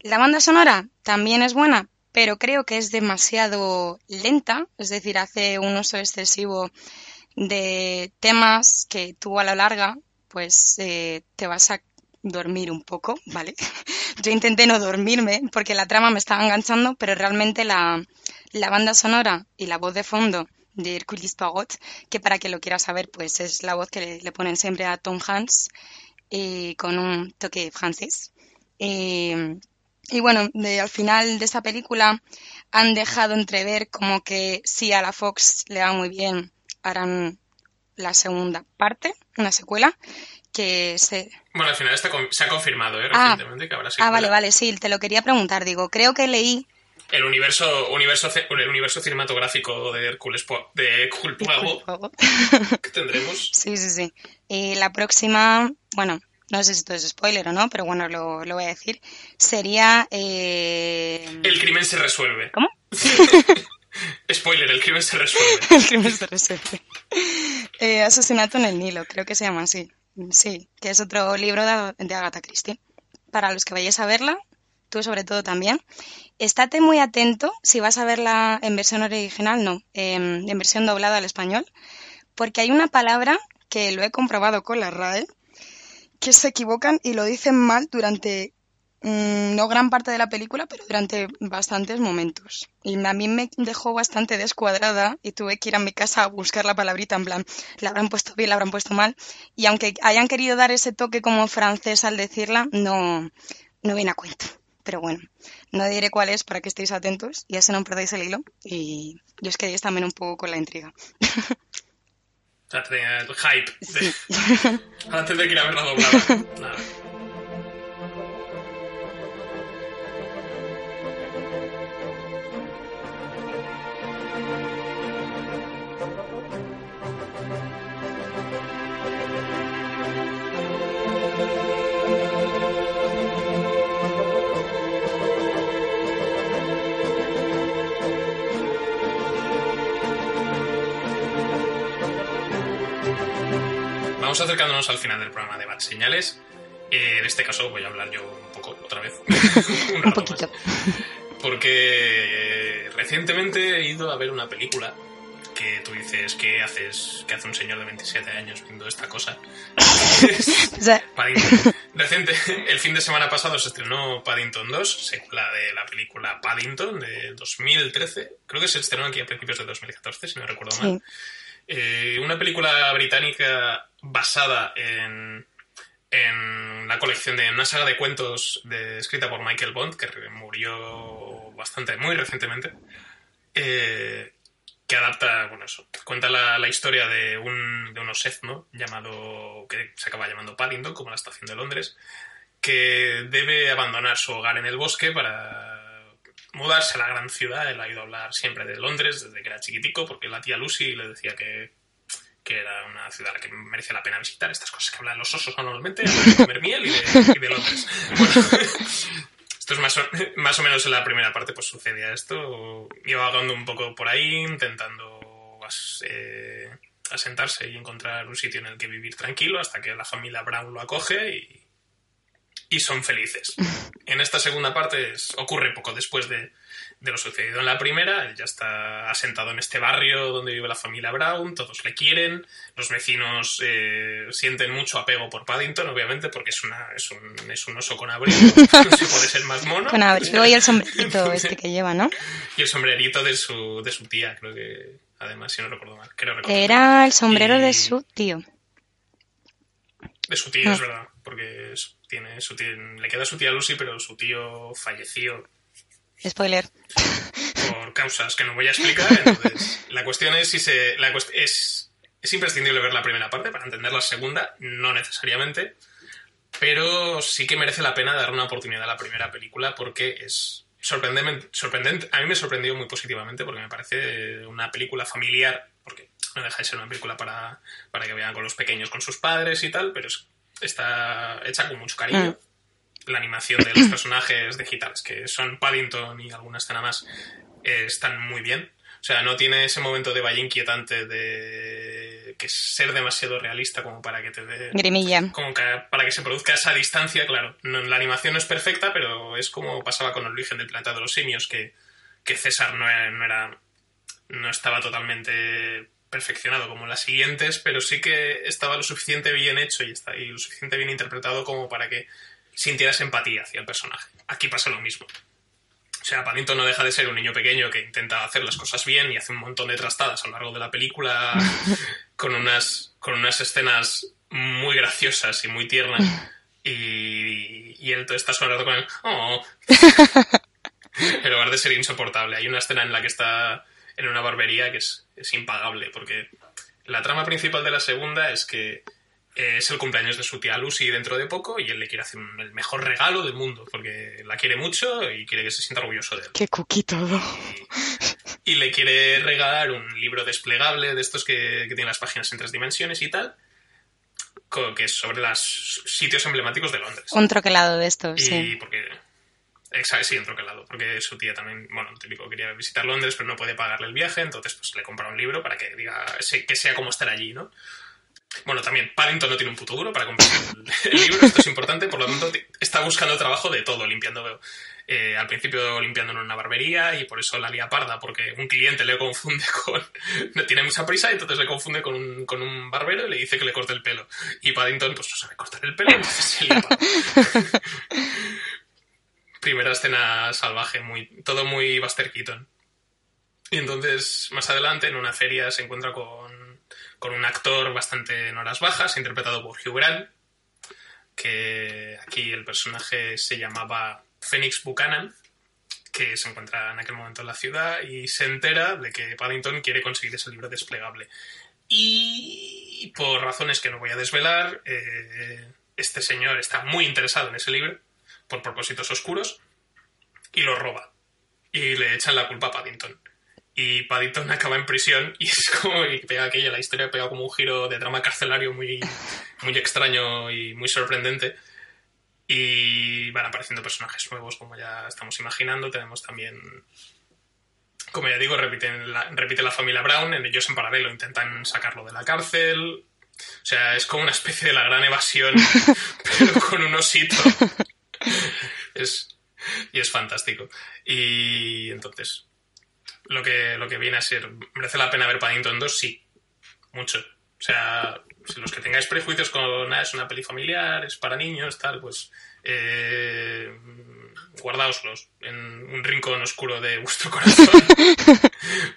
La banda sonora también es buena, pero creo que es demasiado lenta, es decir, hace un uso excesivo de temas que tú a la larga pues eh, te vas a dormir un poco, ¿vale? Yo intenté no dormirme porque la trama me estaba enganchando, pero realmente la, banda sonora y la voz de fondo de Hercules Poirot, que para que lo quiera saber, pues es la voz que le, ponen siempre a Tom Hanks y con un toque francés. y bueno, al final de esta película han dejado entrever como que si a la Fox le va muy bien, harán la segunda parte, una secuela, que se... Bueno, al final se ha confirmado, ¿eh? Ah. Recientemente que habrá Ah, vale, vale, sí, te lo quería preguntar. Digo, creo que leí... El universo, universo, el universo cinematográfico de Hércules de que tendremos. Sí, sí, sí. Y la próxima, bueno, no sé si esto es spoiler o no, pero bueno, lo, lo voy a decir, sería... eh, El crimen se resuelve. ¿Cómo? Spoiler, el crimen se resuelve. El crimen se resuelve. Eh, Asesinato en el Nilo, creo que se llama así. Sí, que es otro libro de, de Agatha Christie. Para los que vayáis a verla, tú sobre todo también, estate muy atento si vas a verla en versión original, no, em, en versión doblada al español, porque hay una palabra que lo he comprobado con la RAE, que se equivocan y lo dicen mal durante mm, no gran parte de la película, pero durante bastantes momentos. Y a mí me dejó bastante descuadrada y tuve que ir a mi casa a buscar la palabrita en plan, la habrán puesto bien, la habrán puesto mal. Y aunque hayan querido dar ese toque como francés al decirla, no, no viene a cuento. Pero bueno, no diré cuál es para que estéis atentos y así no perdáis el hilo y, y os quedéis también un poco con la intriga. O sea, tenía el hype de- antes de que ir a verla doblada. Nada. Vamos acercándonos al final del programa de Bad Señales. Eh, en este caso voy a hablar yo un poco otra vez. un poquito. más. Porque recientemente he ido a ver una película que tú dices, ¿qué haces? ¿Qué hace un señor de 27 años viendo esta cosa? Paddington. Reciente, el fin de semana pasado se estrenó Paddington 2, secuela de la película Paddington de 2013. Creo que se estrenó aquí a principios de 2014, si no recuerdo mal. sí. Eh, una película británica basada en, en la colección de una saga de cuentos de- escrita por Michael Bond, que murió bastante, muy recientemente, eh, que adapta, bueno, eso, cuenta la, la historia de un, de un osezno llamado, que se acaba llamando Paddington, como la estación de Londres, que debe abandonar su hogar en el bosque para mudarse a la gran ciudad. Él ha ido a hablar siempre de Londres desde que era chiquitico, porque la tía Lucy le decía que, que era una ciudad que merece la pena visitar. Estas cosas que hablan los osos normalmente, de comer miel y de, y de Londres. Bueno, esto es más o, más o menos en la primera parte, pues sucedía esto. Iba vagando un poco por ahí, intentando as- eh, asentarse y encontrar un sitio en el que vivir tranquilo hasta que la familia Brown lo acoge y, y son felices. En esta segunda parte es- ocurre poco después de, de lo sucedido en la primera. Él ya está asentado en este barrio donde vive la familia Brown, todos le quieren, los vecinos eh, sienten mucho apego por Paddington, obviamente, porque es, una, es, un, es un oso con abrigo, no se puede ser más mono. Con abrigo y el sombrerito este que lleva, ¿no? Y el sombrerito de su, de su tía, creo que, además, si no recuerdo mal. Creo recordar. Era el sombrero Y- de su tío. De su tío, Ah. es verdad, porque tiene su le queda a su tía Lucy, pero su tío falleció Spoiler. por causas que no voy a explicar. Entonces, la cuestión es si se. La cuest- es, es imprescindible ver la primera parte para entender la segunda, no necesariamente. Pero sí que merece la pena dar una oportunidad a la primera película porque es sorprendente, sorprendente. A mí me sorprendió muy positivamente porque me parece una película familiar, porque no deja de ser una película para, para que vean con los pequeños, con sus padres y tal, pero es- está hecha con mucho cariño. La animación de los personajes digitales, que son Paddington y alguna escena más, eh, están muy bien. O sea, no tiene ese momento de valle inquietante de que ser demasiado realista como para que te dé Grimilla. como que para que se produzca esa distancia, claro. No- la animación no es perfecta, pero es como pasaba con el origen del planeta de los simios, que, que César no era, no era- no estaba totalmente perfeccionado como las siguientes, pero sí que estaba lo suficiente bien hecho y, está, y lo suficiente bien interpretado como para que sintieras empatía hacia el personaje. Aquí pasa lo mismo. O sea, Paddington no deja de ser un niño pequeño que intenta hacer las cosas bien y hace un montón de trastadas a lo largo de la película con unas, con unas escenas muy graciosas y muy tiernas. Y, y él está rato con el... "Oh". en lugar de ser insoportable. Hay una escena en la que está en una barbería que es, es impagable, porque la trama principal de la segunda es que es el cumpleaños de su tía Lucy dentro de poco y él le quiere hacer un- el mejor regalo del mundo, porque la quiere mucho y quiere que se sienta orgulloso de él. Qué cookie todo. Y le quiere regalar un libro desplegable de estos que, que tienen las páginas en tres dimensiones y tal. que es sobre los sitios emblemáticos de Londres. Un troquelado de estos, Y sí. porque. Exacto, sí, en troquelado. Porque su tía también, bueno, típico quería visitar Londres, pero no puede pagarle el viaje, entonces pues le compra un libro para que diga que sea como estar allí, ¿no? Bueno, también Paddington no tiene un puto duro para comprar el, el libro, esto es importante, por lo tanto está buscando trabajo de todo, limpiando. eh, al principio limpiando en una barbería y por eso la lía parda, porque un cliente le confunde con. No tiene mucha prisa y entonces le confunde con un, con un barbero y le dice que le corte el pelo. Y Paddington, pues no sabe cortar el pelo, entonces se lía parda. Primera escena salvaje, muy, todo muy Buster Keaton. Y entonces, más adelante, en una feria se encuentra con, con un actor bastante en horas bajas, interpretado por Hugh Grant, que aquí el personaje se llamaba Phoenix Buchanan, que se encuentra en aquel momento en la ciudad y se entera de que Paddington quiere conseguir ese libro desplegable. Y por razones que no voy a desvelar, eh, este señor está muy interesado en ese libro, por propósitos oscuros, y lo roba. Y le echan la culpa a Paddington. Y Paddington acaba en prisión y es como y pega aquella, la historia pega como un giro de drama carcelario muy, muy extraño y muy sorprendente. Y van apareciendo personajes nuevos, como ya estamos imaginando. Tenemos también, como ya digo, repiten la, repite la familia Brown. Ellos en paralelo intentan sacarlo de la cárcel. O sea, es como una especie de la gran evasión, pero con un osito. Es, y es fantástico. Y entonces, lo que, lo que viene a ser, ¿merece la pena ver Paddington 2? Sí, mucho. O sea, si los que tengáis prejuicios con, ah, es una peli familiar, es para niños, tal, pues eh, guardaoslos en un rincón oscuro de vuestro corazón.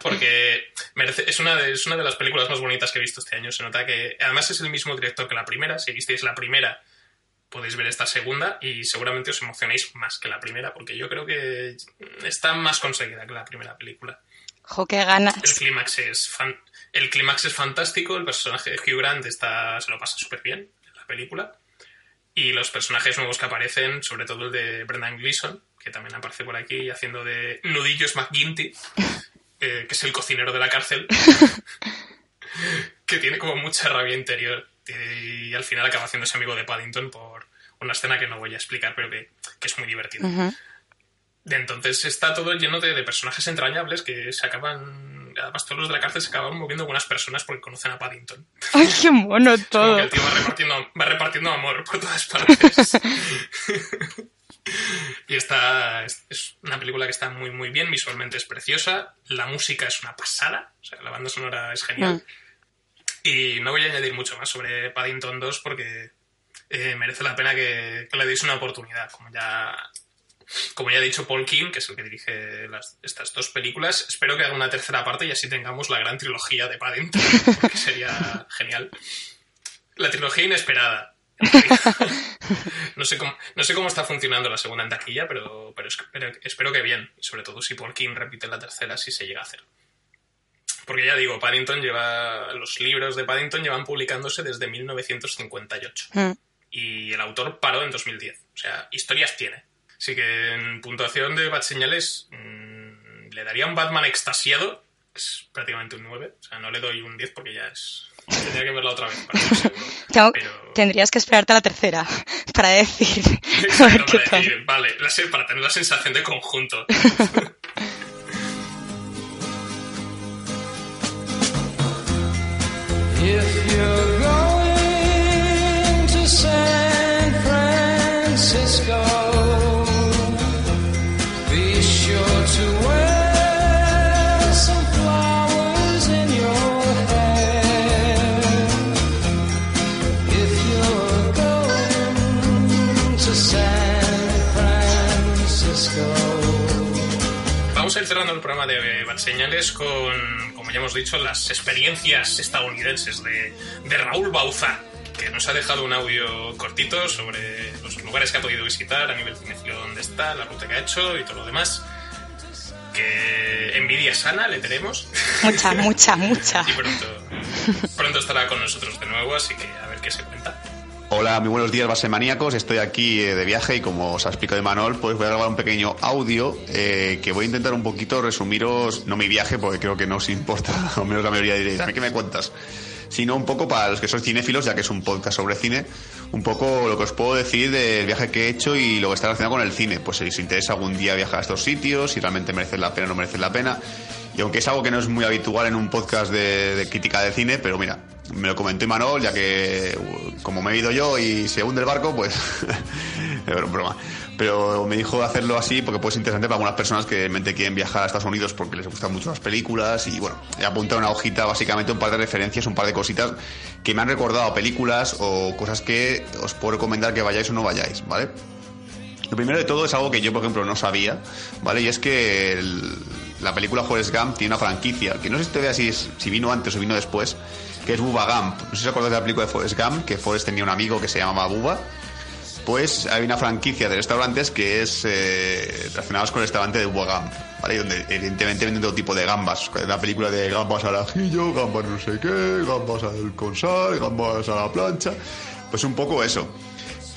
Porque merece, es, una de, es una de las películas más bonitas que he visto este año. Se nota que, además, es el mismo director que la primera. Si visteis la primera, podéis ver esta segunda y seguramente os emocionéis más que la primera, porque yo creo que está más conseguida que la primera película. Jo, qué ganas. El clímax es fan- el clímax es fantástico, el personaje de Hugh Grant está, se lo pasa súper bien en la película. Y los personajes nuevos que aparecen, sobre todo el de Brendan Gleeson, que también aparece por aquí haciendo de Nudillos McGinty, eh, que es el cocinero de la cárcel, que tiene como mucha rabia interior y al final acaba haciéndose amigo de Paddington por una escena que no voy a explicar, pero que, que es muy divertida. De entonces está todo lleno de, de personajes entrañables que se acaban. Además, todos los de la cárcel se acaban moviendo unas personas porque conocen a Paddington. Ay, qué mono Como todo. que el tío va repartiendo, va repartiendo amor por todas partes. y está. Es, es una película que está muy, muy bien. Visualmente es preciosa. La música es una pasada. O sea, la banda sonora es genial. Mm. Y no voy a añadir mucho más sobre Paddington 2 porque eh, merece la pena que, que le deis una oportunidad. Como ya, como ya ha dicho Paul King, que es el que dirige estas dos películas, espero que haga una tercera parte y así tengamos la gran trilogía de Paddington, porque sería genial. La trilogía inesperada. No sé, cómo, no sé cómo está funcionando la segunda en taquilla, pero, pero espero, espero que bien. Sobre todo si Paul King repite la tercera, si se llega a hacer. Porque ya digo, Paddington lleva. Los libros de Paddington llevan publicándose desde 1958. Mm. Y el autor paró en 2010. O sea, historias tiene. Así que en puntuación de Bad Señales mm, le daría un Batman extasiado. Es prácticamente un 9. O sea, no le doy un 10 porque ya es. Tendría que verla otra vez para estar seguro. Tengo- Pero- Tendrías que esperarte a la tercera para decir. a ver Exacto, qué para tal. decir, vale, la para tener la sensación de conjunto. Programa de Bad Señales con, como ya hemos dicho, las experiencias estadounidenses de, de Raúl Bauza, que nos ha dejado un audio cortito sobre los lugares que ha podido visitar a nivel cinefilo donde está, la ruta que ha hecho y todo lo demás. Que envidia sana le tenemos Mucha, mucha, mucha. y pronto, pronto estará con nosotros de nuevo, así que a ver qué se cuenta. Hola, muy buenos días, basemaníacos. Estoy aquí eh, de viaje y como os ha explicado Manol, pues voy a grabar un pequeño audio eh, que voy a intentar un poquito resumiros, no mi viaje, porque creo que no os importa, o menos la mayoría diréis, ¿a mí qué me cuentas? sino un poco para los que sois cinéfilos, ya que es un podcast sobre cine, un poco lo que os puedo decir del viaje que he hecho y lo que está relacionado con el cine. Pues si os interesa algún día viajar a estos sitios, si realmente merece la pena o no merece la pena. Y aunque es algo que no es muy habitual en un podcast de, crítica de cine, pero mira, me lo comentó Imanol, ya que uh, como me he ido yo y se hunde el barco, pues es broma. Pero me dijo hacerlo así porque puede ser interesante para algunas personas que realmente quieren viajar a Estados Unidos porque les gustan mucho las películas y bueno, he apuntado una hojita básicamente un par de referencias, un par de cositas que me han recordado películas o cosas que os puedo recomendar que vayáis o no vayáis, ¿vale? Lo primero de todo es algo que yo, por ejemplo, no sabía, ¿vale? Y es que el- la película Forrest Gump tiene una franquicia, que no sé si todavía si, es- si vino antes o vino después, que es Bubba Gump. No sé si os acordáis de la película de Forrest Gump, que Forrest tenía un amigo que se llamaba Bubba. Pues hay una franquicia de restaurantes que es eh, relacionados con el restaurante de Bubba Gump, ¿vale? Donde evidentemente venden todo tipo de gambas. La película de gambas al ajillo, gambas no sé qué, gambas al con sal, gambas a la plancha. Pues un poco eso.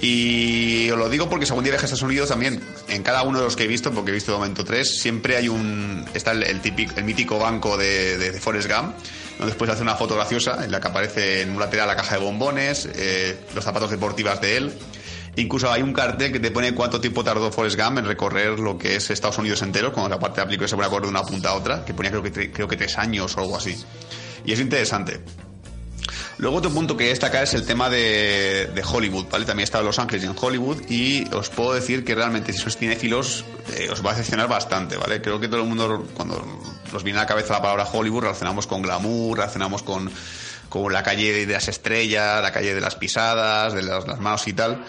Y os lo digo porque según día a Estados Unidos también, en cada uno de los que he visto, porque he visto de momento tres, siempre hay un. Está el, típico, el mítico banco de, de, de Forrest Gump, donde después hace una foto graciosa en la que aparece en un lateral la caja de bombones, eh, los zapatos deportivas de él. Incluso hay un cartel que te pone cuánto tiempo tardó Forrest Gump en recorrer lo que es Estados Unidos entero, cuando la parte de la se de una punta a otra, que ponía creo que, creo que tres años o algo así. Y es interesante. Luego otro punto que destacar es el tema de, de Hollywood, ¿vale? También está Los Ángeles y en Hollywood y os puedo decir que realmente si sois cinéfilos eh, os va a decepcionar bastante, ¿vale? Creo que todo el mundo cuando nos viene a la cabeza la palabra Hollywood relacionamos con glamour, relacionamos con, con la calle de las estrellas, la calle de las pisadas, de las, las manos y tal.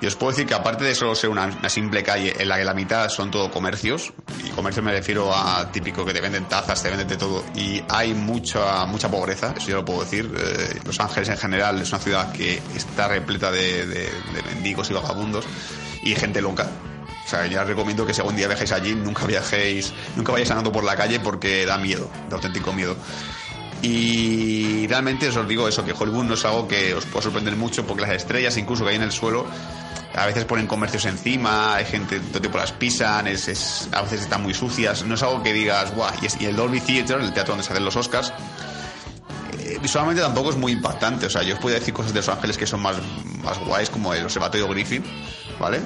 Y os puedo decir que aparte de solo ser una, simple calle en la que la mitad son todo comercios, y comercio me refiero a típico que te venden tazas, te venden de todo, y hay mucha mucha pobreza, eso yo lo puedo decir. Eh, Los Ángeles en general es una ciudad que está repleta de, mendigos y vagabundos y gente loca. O sea, ya os recomiendo que si algún día viajéis allí, nunca viajéis, nunca vayáis andando por la calle porque da miedo, da auténtico miedo. Y realmente os digo eso, que Hollywood no es algo que os pueda sorprender mucho porque las estrellas incluso que hay en el suelo a veces ponen comercios encima, hay gente todo tipo las pisan, es, es- a veces están muy sucias, no es algo que digas, guau, y, el Dolby Theatre, el teatro donde se hacen los Oscars, eh, visualmente tampoco es muy impactante, o sea, yo os puedo decir cosas de Los Ángeles que son más, más guays como el Observatorio Griffin, ¿vale?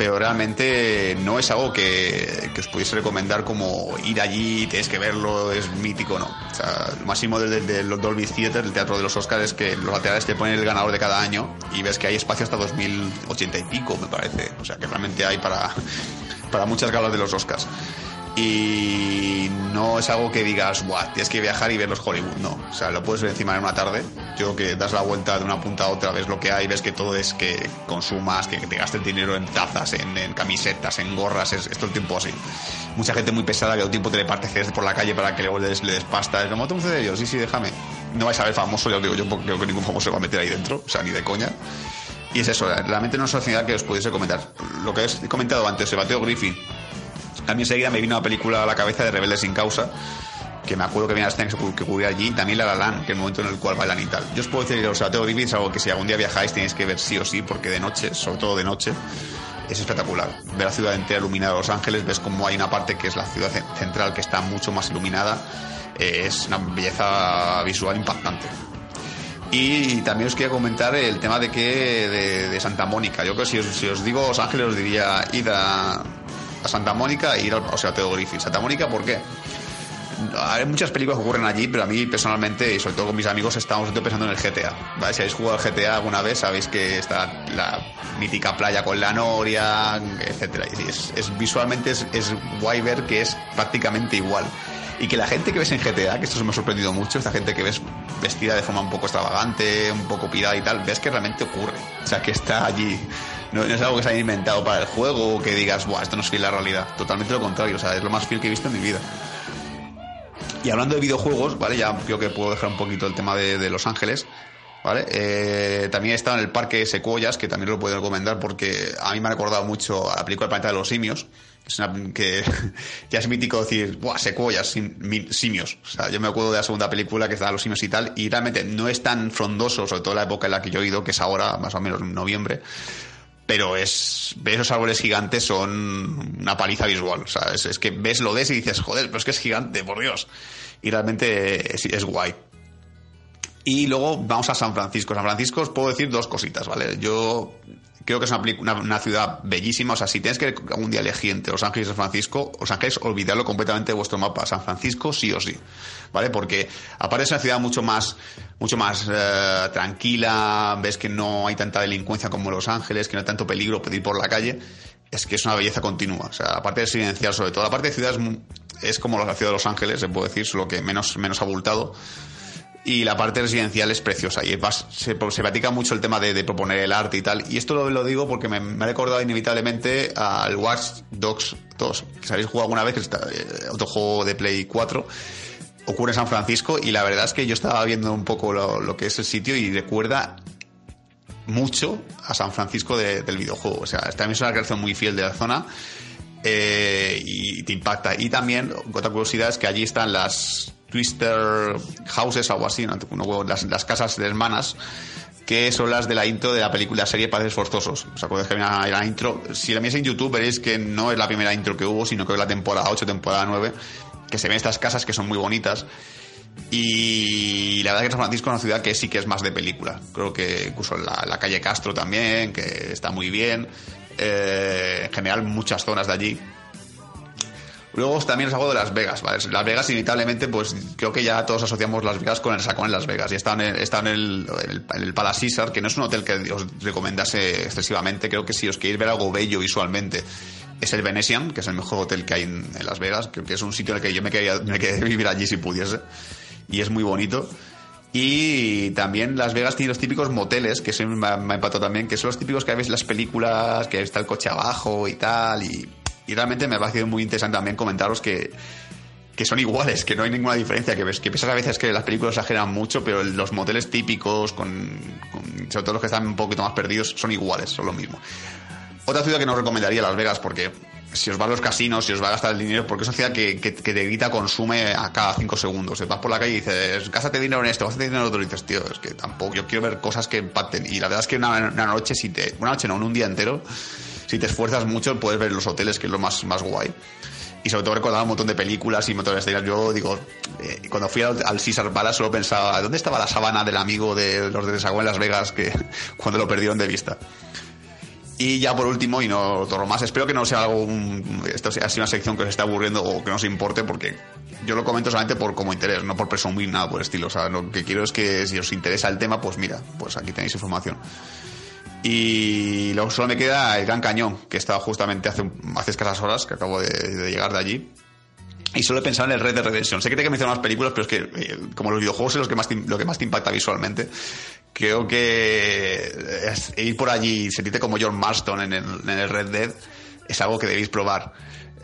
Pero realmente no es algo que, que os pudiese recomendar como ir allí, tienes que verlo, es mítico, no. O sea, lo máximo del, del Dolby Theatre, el teatro de los Oscars, es que los laterales te ponen el ganador de cada año y ves que hay espacio hasta 2080 y pico, me parece. O sea, que realmente hay para, para muchas galas de los Oscars. Y no es algo que digas, Buah, tienes que viajar y ver los Hollywood, no. O sea, lo puedes ver encima en una tarde. Yo que das la vuelta de una punta a otra, ves lo que hay, ves que todo es que consumas, que te gastes dinero en tazas, en, camisetas, en gorras, es, es todo el tiempo así. Mucha gente muy pesada que todo el tiempo te le por la calle para que le des, le des pasta. Es como, ¿tú CD yo? Sí, sí, déjame. No vais a ver famoso, ya os digo yo, porque creo que ningún famoso se va a meter ahí dentro, o sea, ni de coña. Y es eso, realmente no es una ciudad que os pudiese comentar. Lo que he comentado antes, el bateo Griffin, a mí enseguida me vino una película a la cabeza de Rebeldes sin Causa, que me acuerdo que había las que ocurría allí, y también La La que es el momento en el cual bailan y tal. Yo os puedo decir que el Observatorio Griffith es algo que si algún día viajáis tenéis que ver sí o sí, porque de noche, sobre todo de noche, es espectacular. Ver la ciudad entera iluminada de Los Ángeles, ves como hay una parte que es la ciudad ce- central que está mucho más iluminada, eh, es una belleza visual impactante. Y también os quería comentar el tema de que de, Santa Mónica. Yo creo que si os, si os digo Los Ángeles os diría id a, a Santa Mónica e ir al Observatorio Griffith. Santa Mónica, ¿por qué? Hay muchas películas que ocurren allí, pero a mí personalmente, y sobre todo con mis amigos, estamos pensando en el GTA. ¿vale? Si habéis jugado al GTA alguna vez, sabéis que está la mítica playa con la noria, etcétera. Y es, es- visualmente es, es guay ver que es prácticamente igual. Y que la gente que ves en GTA, que esto me ha sorprendido mucho, esta gente que ves vestida de forma un poco extravagante, un poco pirada y tal, ves que realmente ocurre. O sea, que está allí. No, no es algo que se haya inventado para el juego o que digas, Buah, esto no es fiel a la realidad. Totalmente lo contrario. O sea, es lo más fiel que he visto en mi vida. Y hablando de videojuegos, ¿vale? Ya creo que puedo dejar un poquito el tema de, de Los Ángeles, ¿vale? Eh, también he estado en el parque Secuoyas, que también lo puedo recomendar porque a mí me ha recordado mucho a la película El planeta de los simios. Es una, que ya es mítico decir, ¡buah, secuoyas, sim- mi- simios! O sea, yo me acuerdo de la segunda película que estaban los simios y tal, y realmente no es tan frondoso, sobre todo la época en la que yo he ido, que es ahora, más o menos en noviembre, pero es esos árboles gigantes son una paliza visual. O sea, es, que ves lo ves y dices, joder, pero es que es gigante, por Dios. Y realmente es, es guay. Y luego vamos a San Francisco. San Francisco os puedo decir dos cositas, ¿vale? Yo creo que es una, ciudad bellísima. O sea, si tenéis que algún día elegir entre Los Ángeles y San Francisco, Los Ángeles, olvidadlo completamente de vuestro mapa. San Francisco, sí o sí. ¿Vale? Porque aparte es una ciudad mucho más, mucho más eh, tranquila, ves que no hay tanta delincuencia como Los Ángeles, que no hay tanto peligro pedir por la calle. Es que es una belleza continua. O sea, la parte residencial, sobre todo, la parte de ciudad es, es como la ciudad de Los Ángeles, se puede decir, solo que menos, menos abultado y la parte residencial es preciosa y vas- se, platica mucho el tema de, proponer el arte y tal y esto lo, digo porque me, me ha recordado inevitablemente al Watch Dogs 2 que si habéis jugado alguna vez que está, eh, otro juego de Play 4 ocurre en San Francisco y la verdad es que yo estaba viendo un poco lo, que es el sitio y recuerda mucho a San Francisco de- del videojuego o sea también es una creación muy fiel de la zona eh, y te impacta. Y también, otra curiosidad es que allí están las Twister Houses algo así, ¿no? Las, las casas de hermanas, que son las de la intro de la película serie Padres Forzosos. ¿Os acordáis que había una intro? Si la miráis en YouTube veréis que no es la primera intro que hubo, sino que es la temporada 8, temporada 9, que se ven estas casas que son muy bonitas. Y la verdad que San Francisco es una ciudad que sí que es más de película. Creo que incluso la, calle Castro también, que está muy bien. Eh, en general, muchas zonas de allí. Luego también os hago de Las Vegas. Las Vegas, inevitablemente, pues creo que ya todos asociamos Las Vegas con el sacón en Las Vegas. Y está en el, está el, que no es un hotel que os recomendase excesivamente. Creo que si os queréis ver algo bello visualmente, es el Venetian, que es el mejor hotel que hay en, Las Vegas. Que es un sitio en el que yo me quería, me quería vivir allí si pudiese. Y es muy bonito. Y también Las Vegas tiene los típicos moteles, que siempre me me impactado también, que son los típicos que veis en las películas, que está el coche abajo y tal. Y, y realmente me ha parecido muy interesante también comentaros que, que son iguales, que no hay ninguna diferencia, que ves que piensas a veces que las películas exageran mucho, pero los moteles típicos, con, con- sobre todo los que están un poquito más perdidos, son iguales, son lo mismo. Otra ciudad que no recomendaría Las Vegas, porque si os va a los casinos, si os va a gastar el dinero, porque es una ciudad que, que, te grita consume a cada cinco segundos. Te vas por la calle y dices, gástate dinero en esto, gástate dinero en otro, y dices, tío, es que tampoco, yo quiero ver cosas que impacten. Y la verdad es que una, una noche, si te, una noche no, un día entero, si te esfuerzas mucho, puedes ver los hoteles, que es lo más, más guay. Y sobre todo recordar un montón de películas y motores de Yo digo, eh, cuando fui al, al Caesar Palace solo pensaba, ¿dónde estaba la sabana del amigo de los de Desagüe en Las Vegas que cuando lo perdieron de vista? Y ya por último, y no todo lo más, espero que no sea algo, un- esto sea así una sección que os esté aburriendo o que no os importe, porque yo lo comento solamente por como interés, no por presumir nada por el estilo. O sea, lo que quiero es que si os interesa el tema, pues mira, pues aquí tenéis información. Y luego solo me queda el Gran Cañón, que estaba justamente hace, hace escasas horas, que acabo de, de llegar de allí. Y solo he pensado en el Red Dead Redemption. Sé que te que mencionar más películas, pero es que eh, como los videojuegos es los que más te- lo que más te impacta visualmente. Creo que ir por allí y sentirte como John Marston en el, en el Red Dead es algo que debéis probar.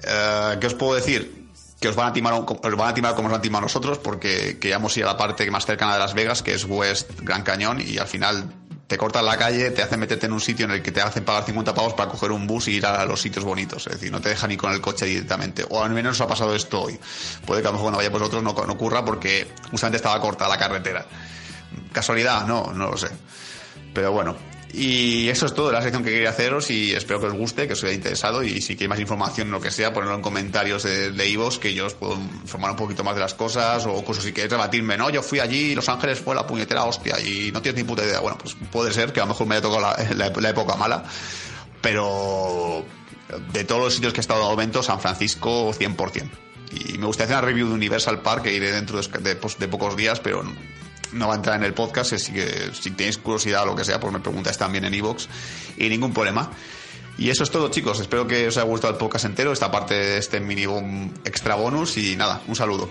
Eh, ¿Qué os puedo decir? Que os van a timar, os van a timar como nos han timado nosotros, porque queríamos ir a la parte más cercana de Las Vegas, que es West Gran Cañón, y al final te cortan la calle, te hacen meterte en un sitio en el que te hacen pagar 50 pavos para coger un bus y ir a los sitios bonitos. Es decir, no te dejan ir con el coche directamente. O al menos os ha pasado esto hoy. Puede que a lo mejor cuando vayáis vosotros no, no ocurra porque justamente estaba cortada la carretera. ¿Casualidad? No, no lo sé. Pero bueno. Y eso es todo, la sección que quería haceros y espero que os guste, que os haya interesado y si queréis más información, lo que sea, ponedlo en comentarios de, iVoox, que yo os puedo informar un poquito más de las cosas o incluso si queréis rebatirme, no, yo fui allí, Los Ángeles fue la puñetera hostia y no tienes ni puta idea. Bueno, pues puede ser que a lo mejor me haya tocado la, la- la época mala, pero de todos los sitios que he estado de momento, San Francisco 100%. Y me gustaría hacer una review de Universal Park que iré dentro de, de- pues, de pocos días, pero no va a entrar en el podcast, así que si tenéis curiosidad o lo que sea, pues me preguntáis también en iVoox y ningún problema. Y eso es todo, chicos. Espero que os haya gustado el podcast entero, esta parte de este mini bon- extra bonus y nada, un saludo.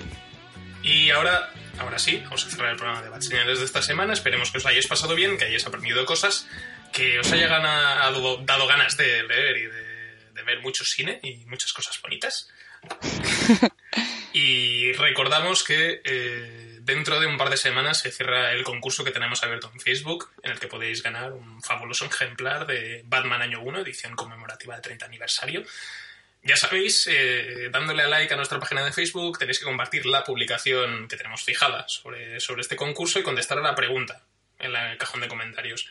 Y ahora, ahora sí, vamos a cerrar el programa de Bad Señales de esta semana. Esperemos que os hayáis pasado bien, que hayáis aprendido cosas, que os haya ganado, dado ganas de leer y de, de ver mucho cine y muchas cosas bonitas. y recordamos que eh, dentro de un par de semanas se cierra el concurso que tenemos abierto en Facebook, en el que podéis ganar un fabuloso ejemplar de Batman Año 1, edición conmemorativa del 30 aniversario. Ya sabéis, eh, dándole a like a nuestra página de Facebook, tenéis que compartir la publicación que tenemos fijada sobre, sobre este concurso y contestar a la pregunta en el cajón de comentarios.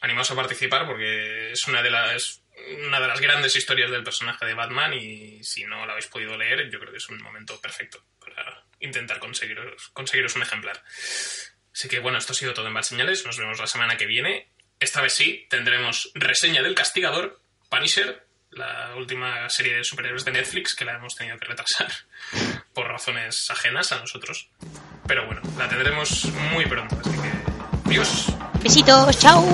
Animaos a participar porque es una de las una de las grandes historias del personaje de Batman y si no la habéis podido leer, yo creo que es un momento perfecto para intentar conseguiros, conseguiros un ejemplar. Así que bueno, esto ha sido todo en Bad Señales. Nos vemos la semana que viene. Esta vez sí, tendremos reseña del Castigador, Punisher, la última serie de superhéroes de Netflix que la hemos tenido que retrasar por razones ajenas a nosotros. Pero bueno, la tendremos muy pronto, así que adiós. Besitos, chao.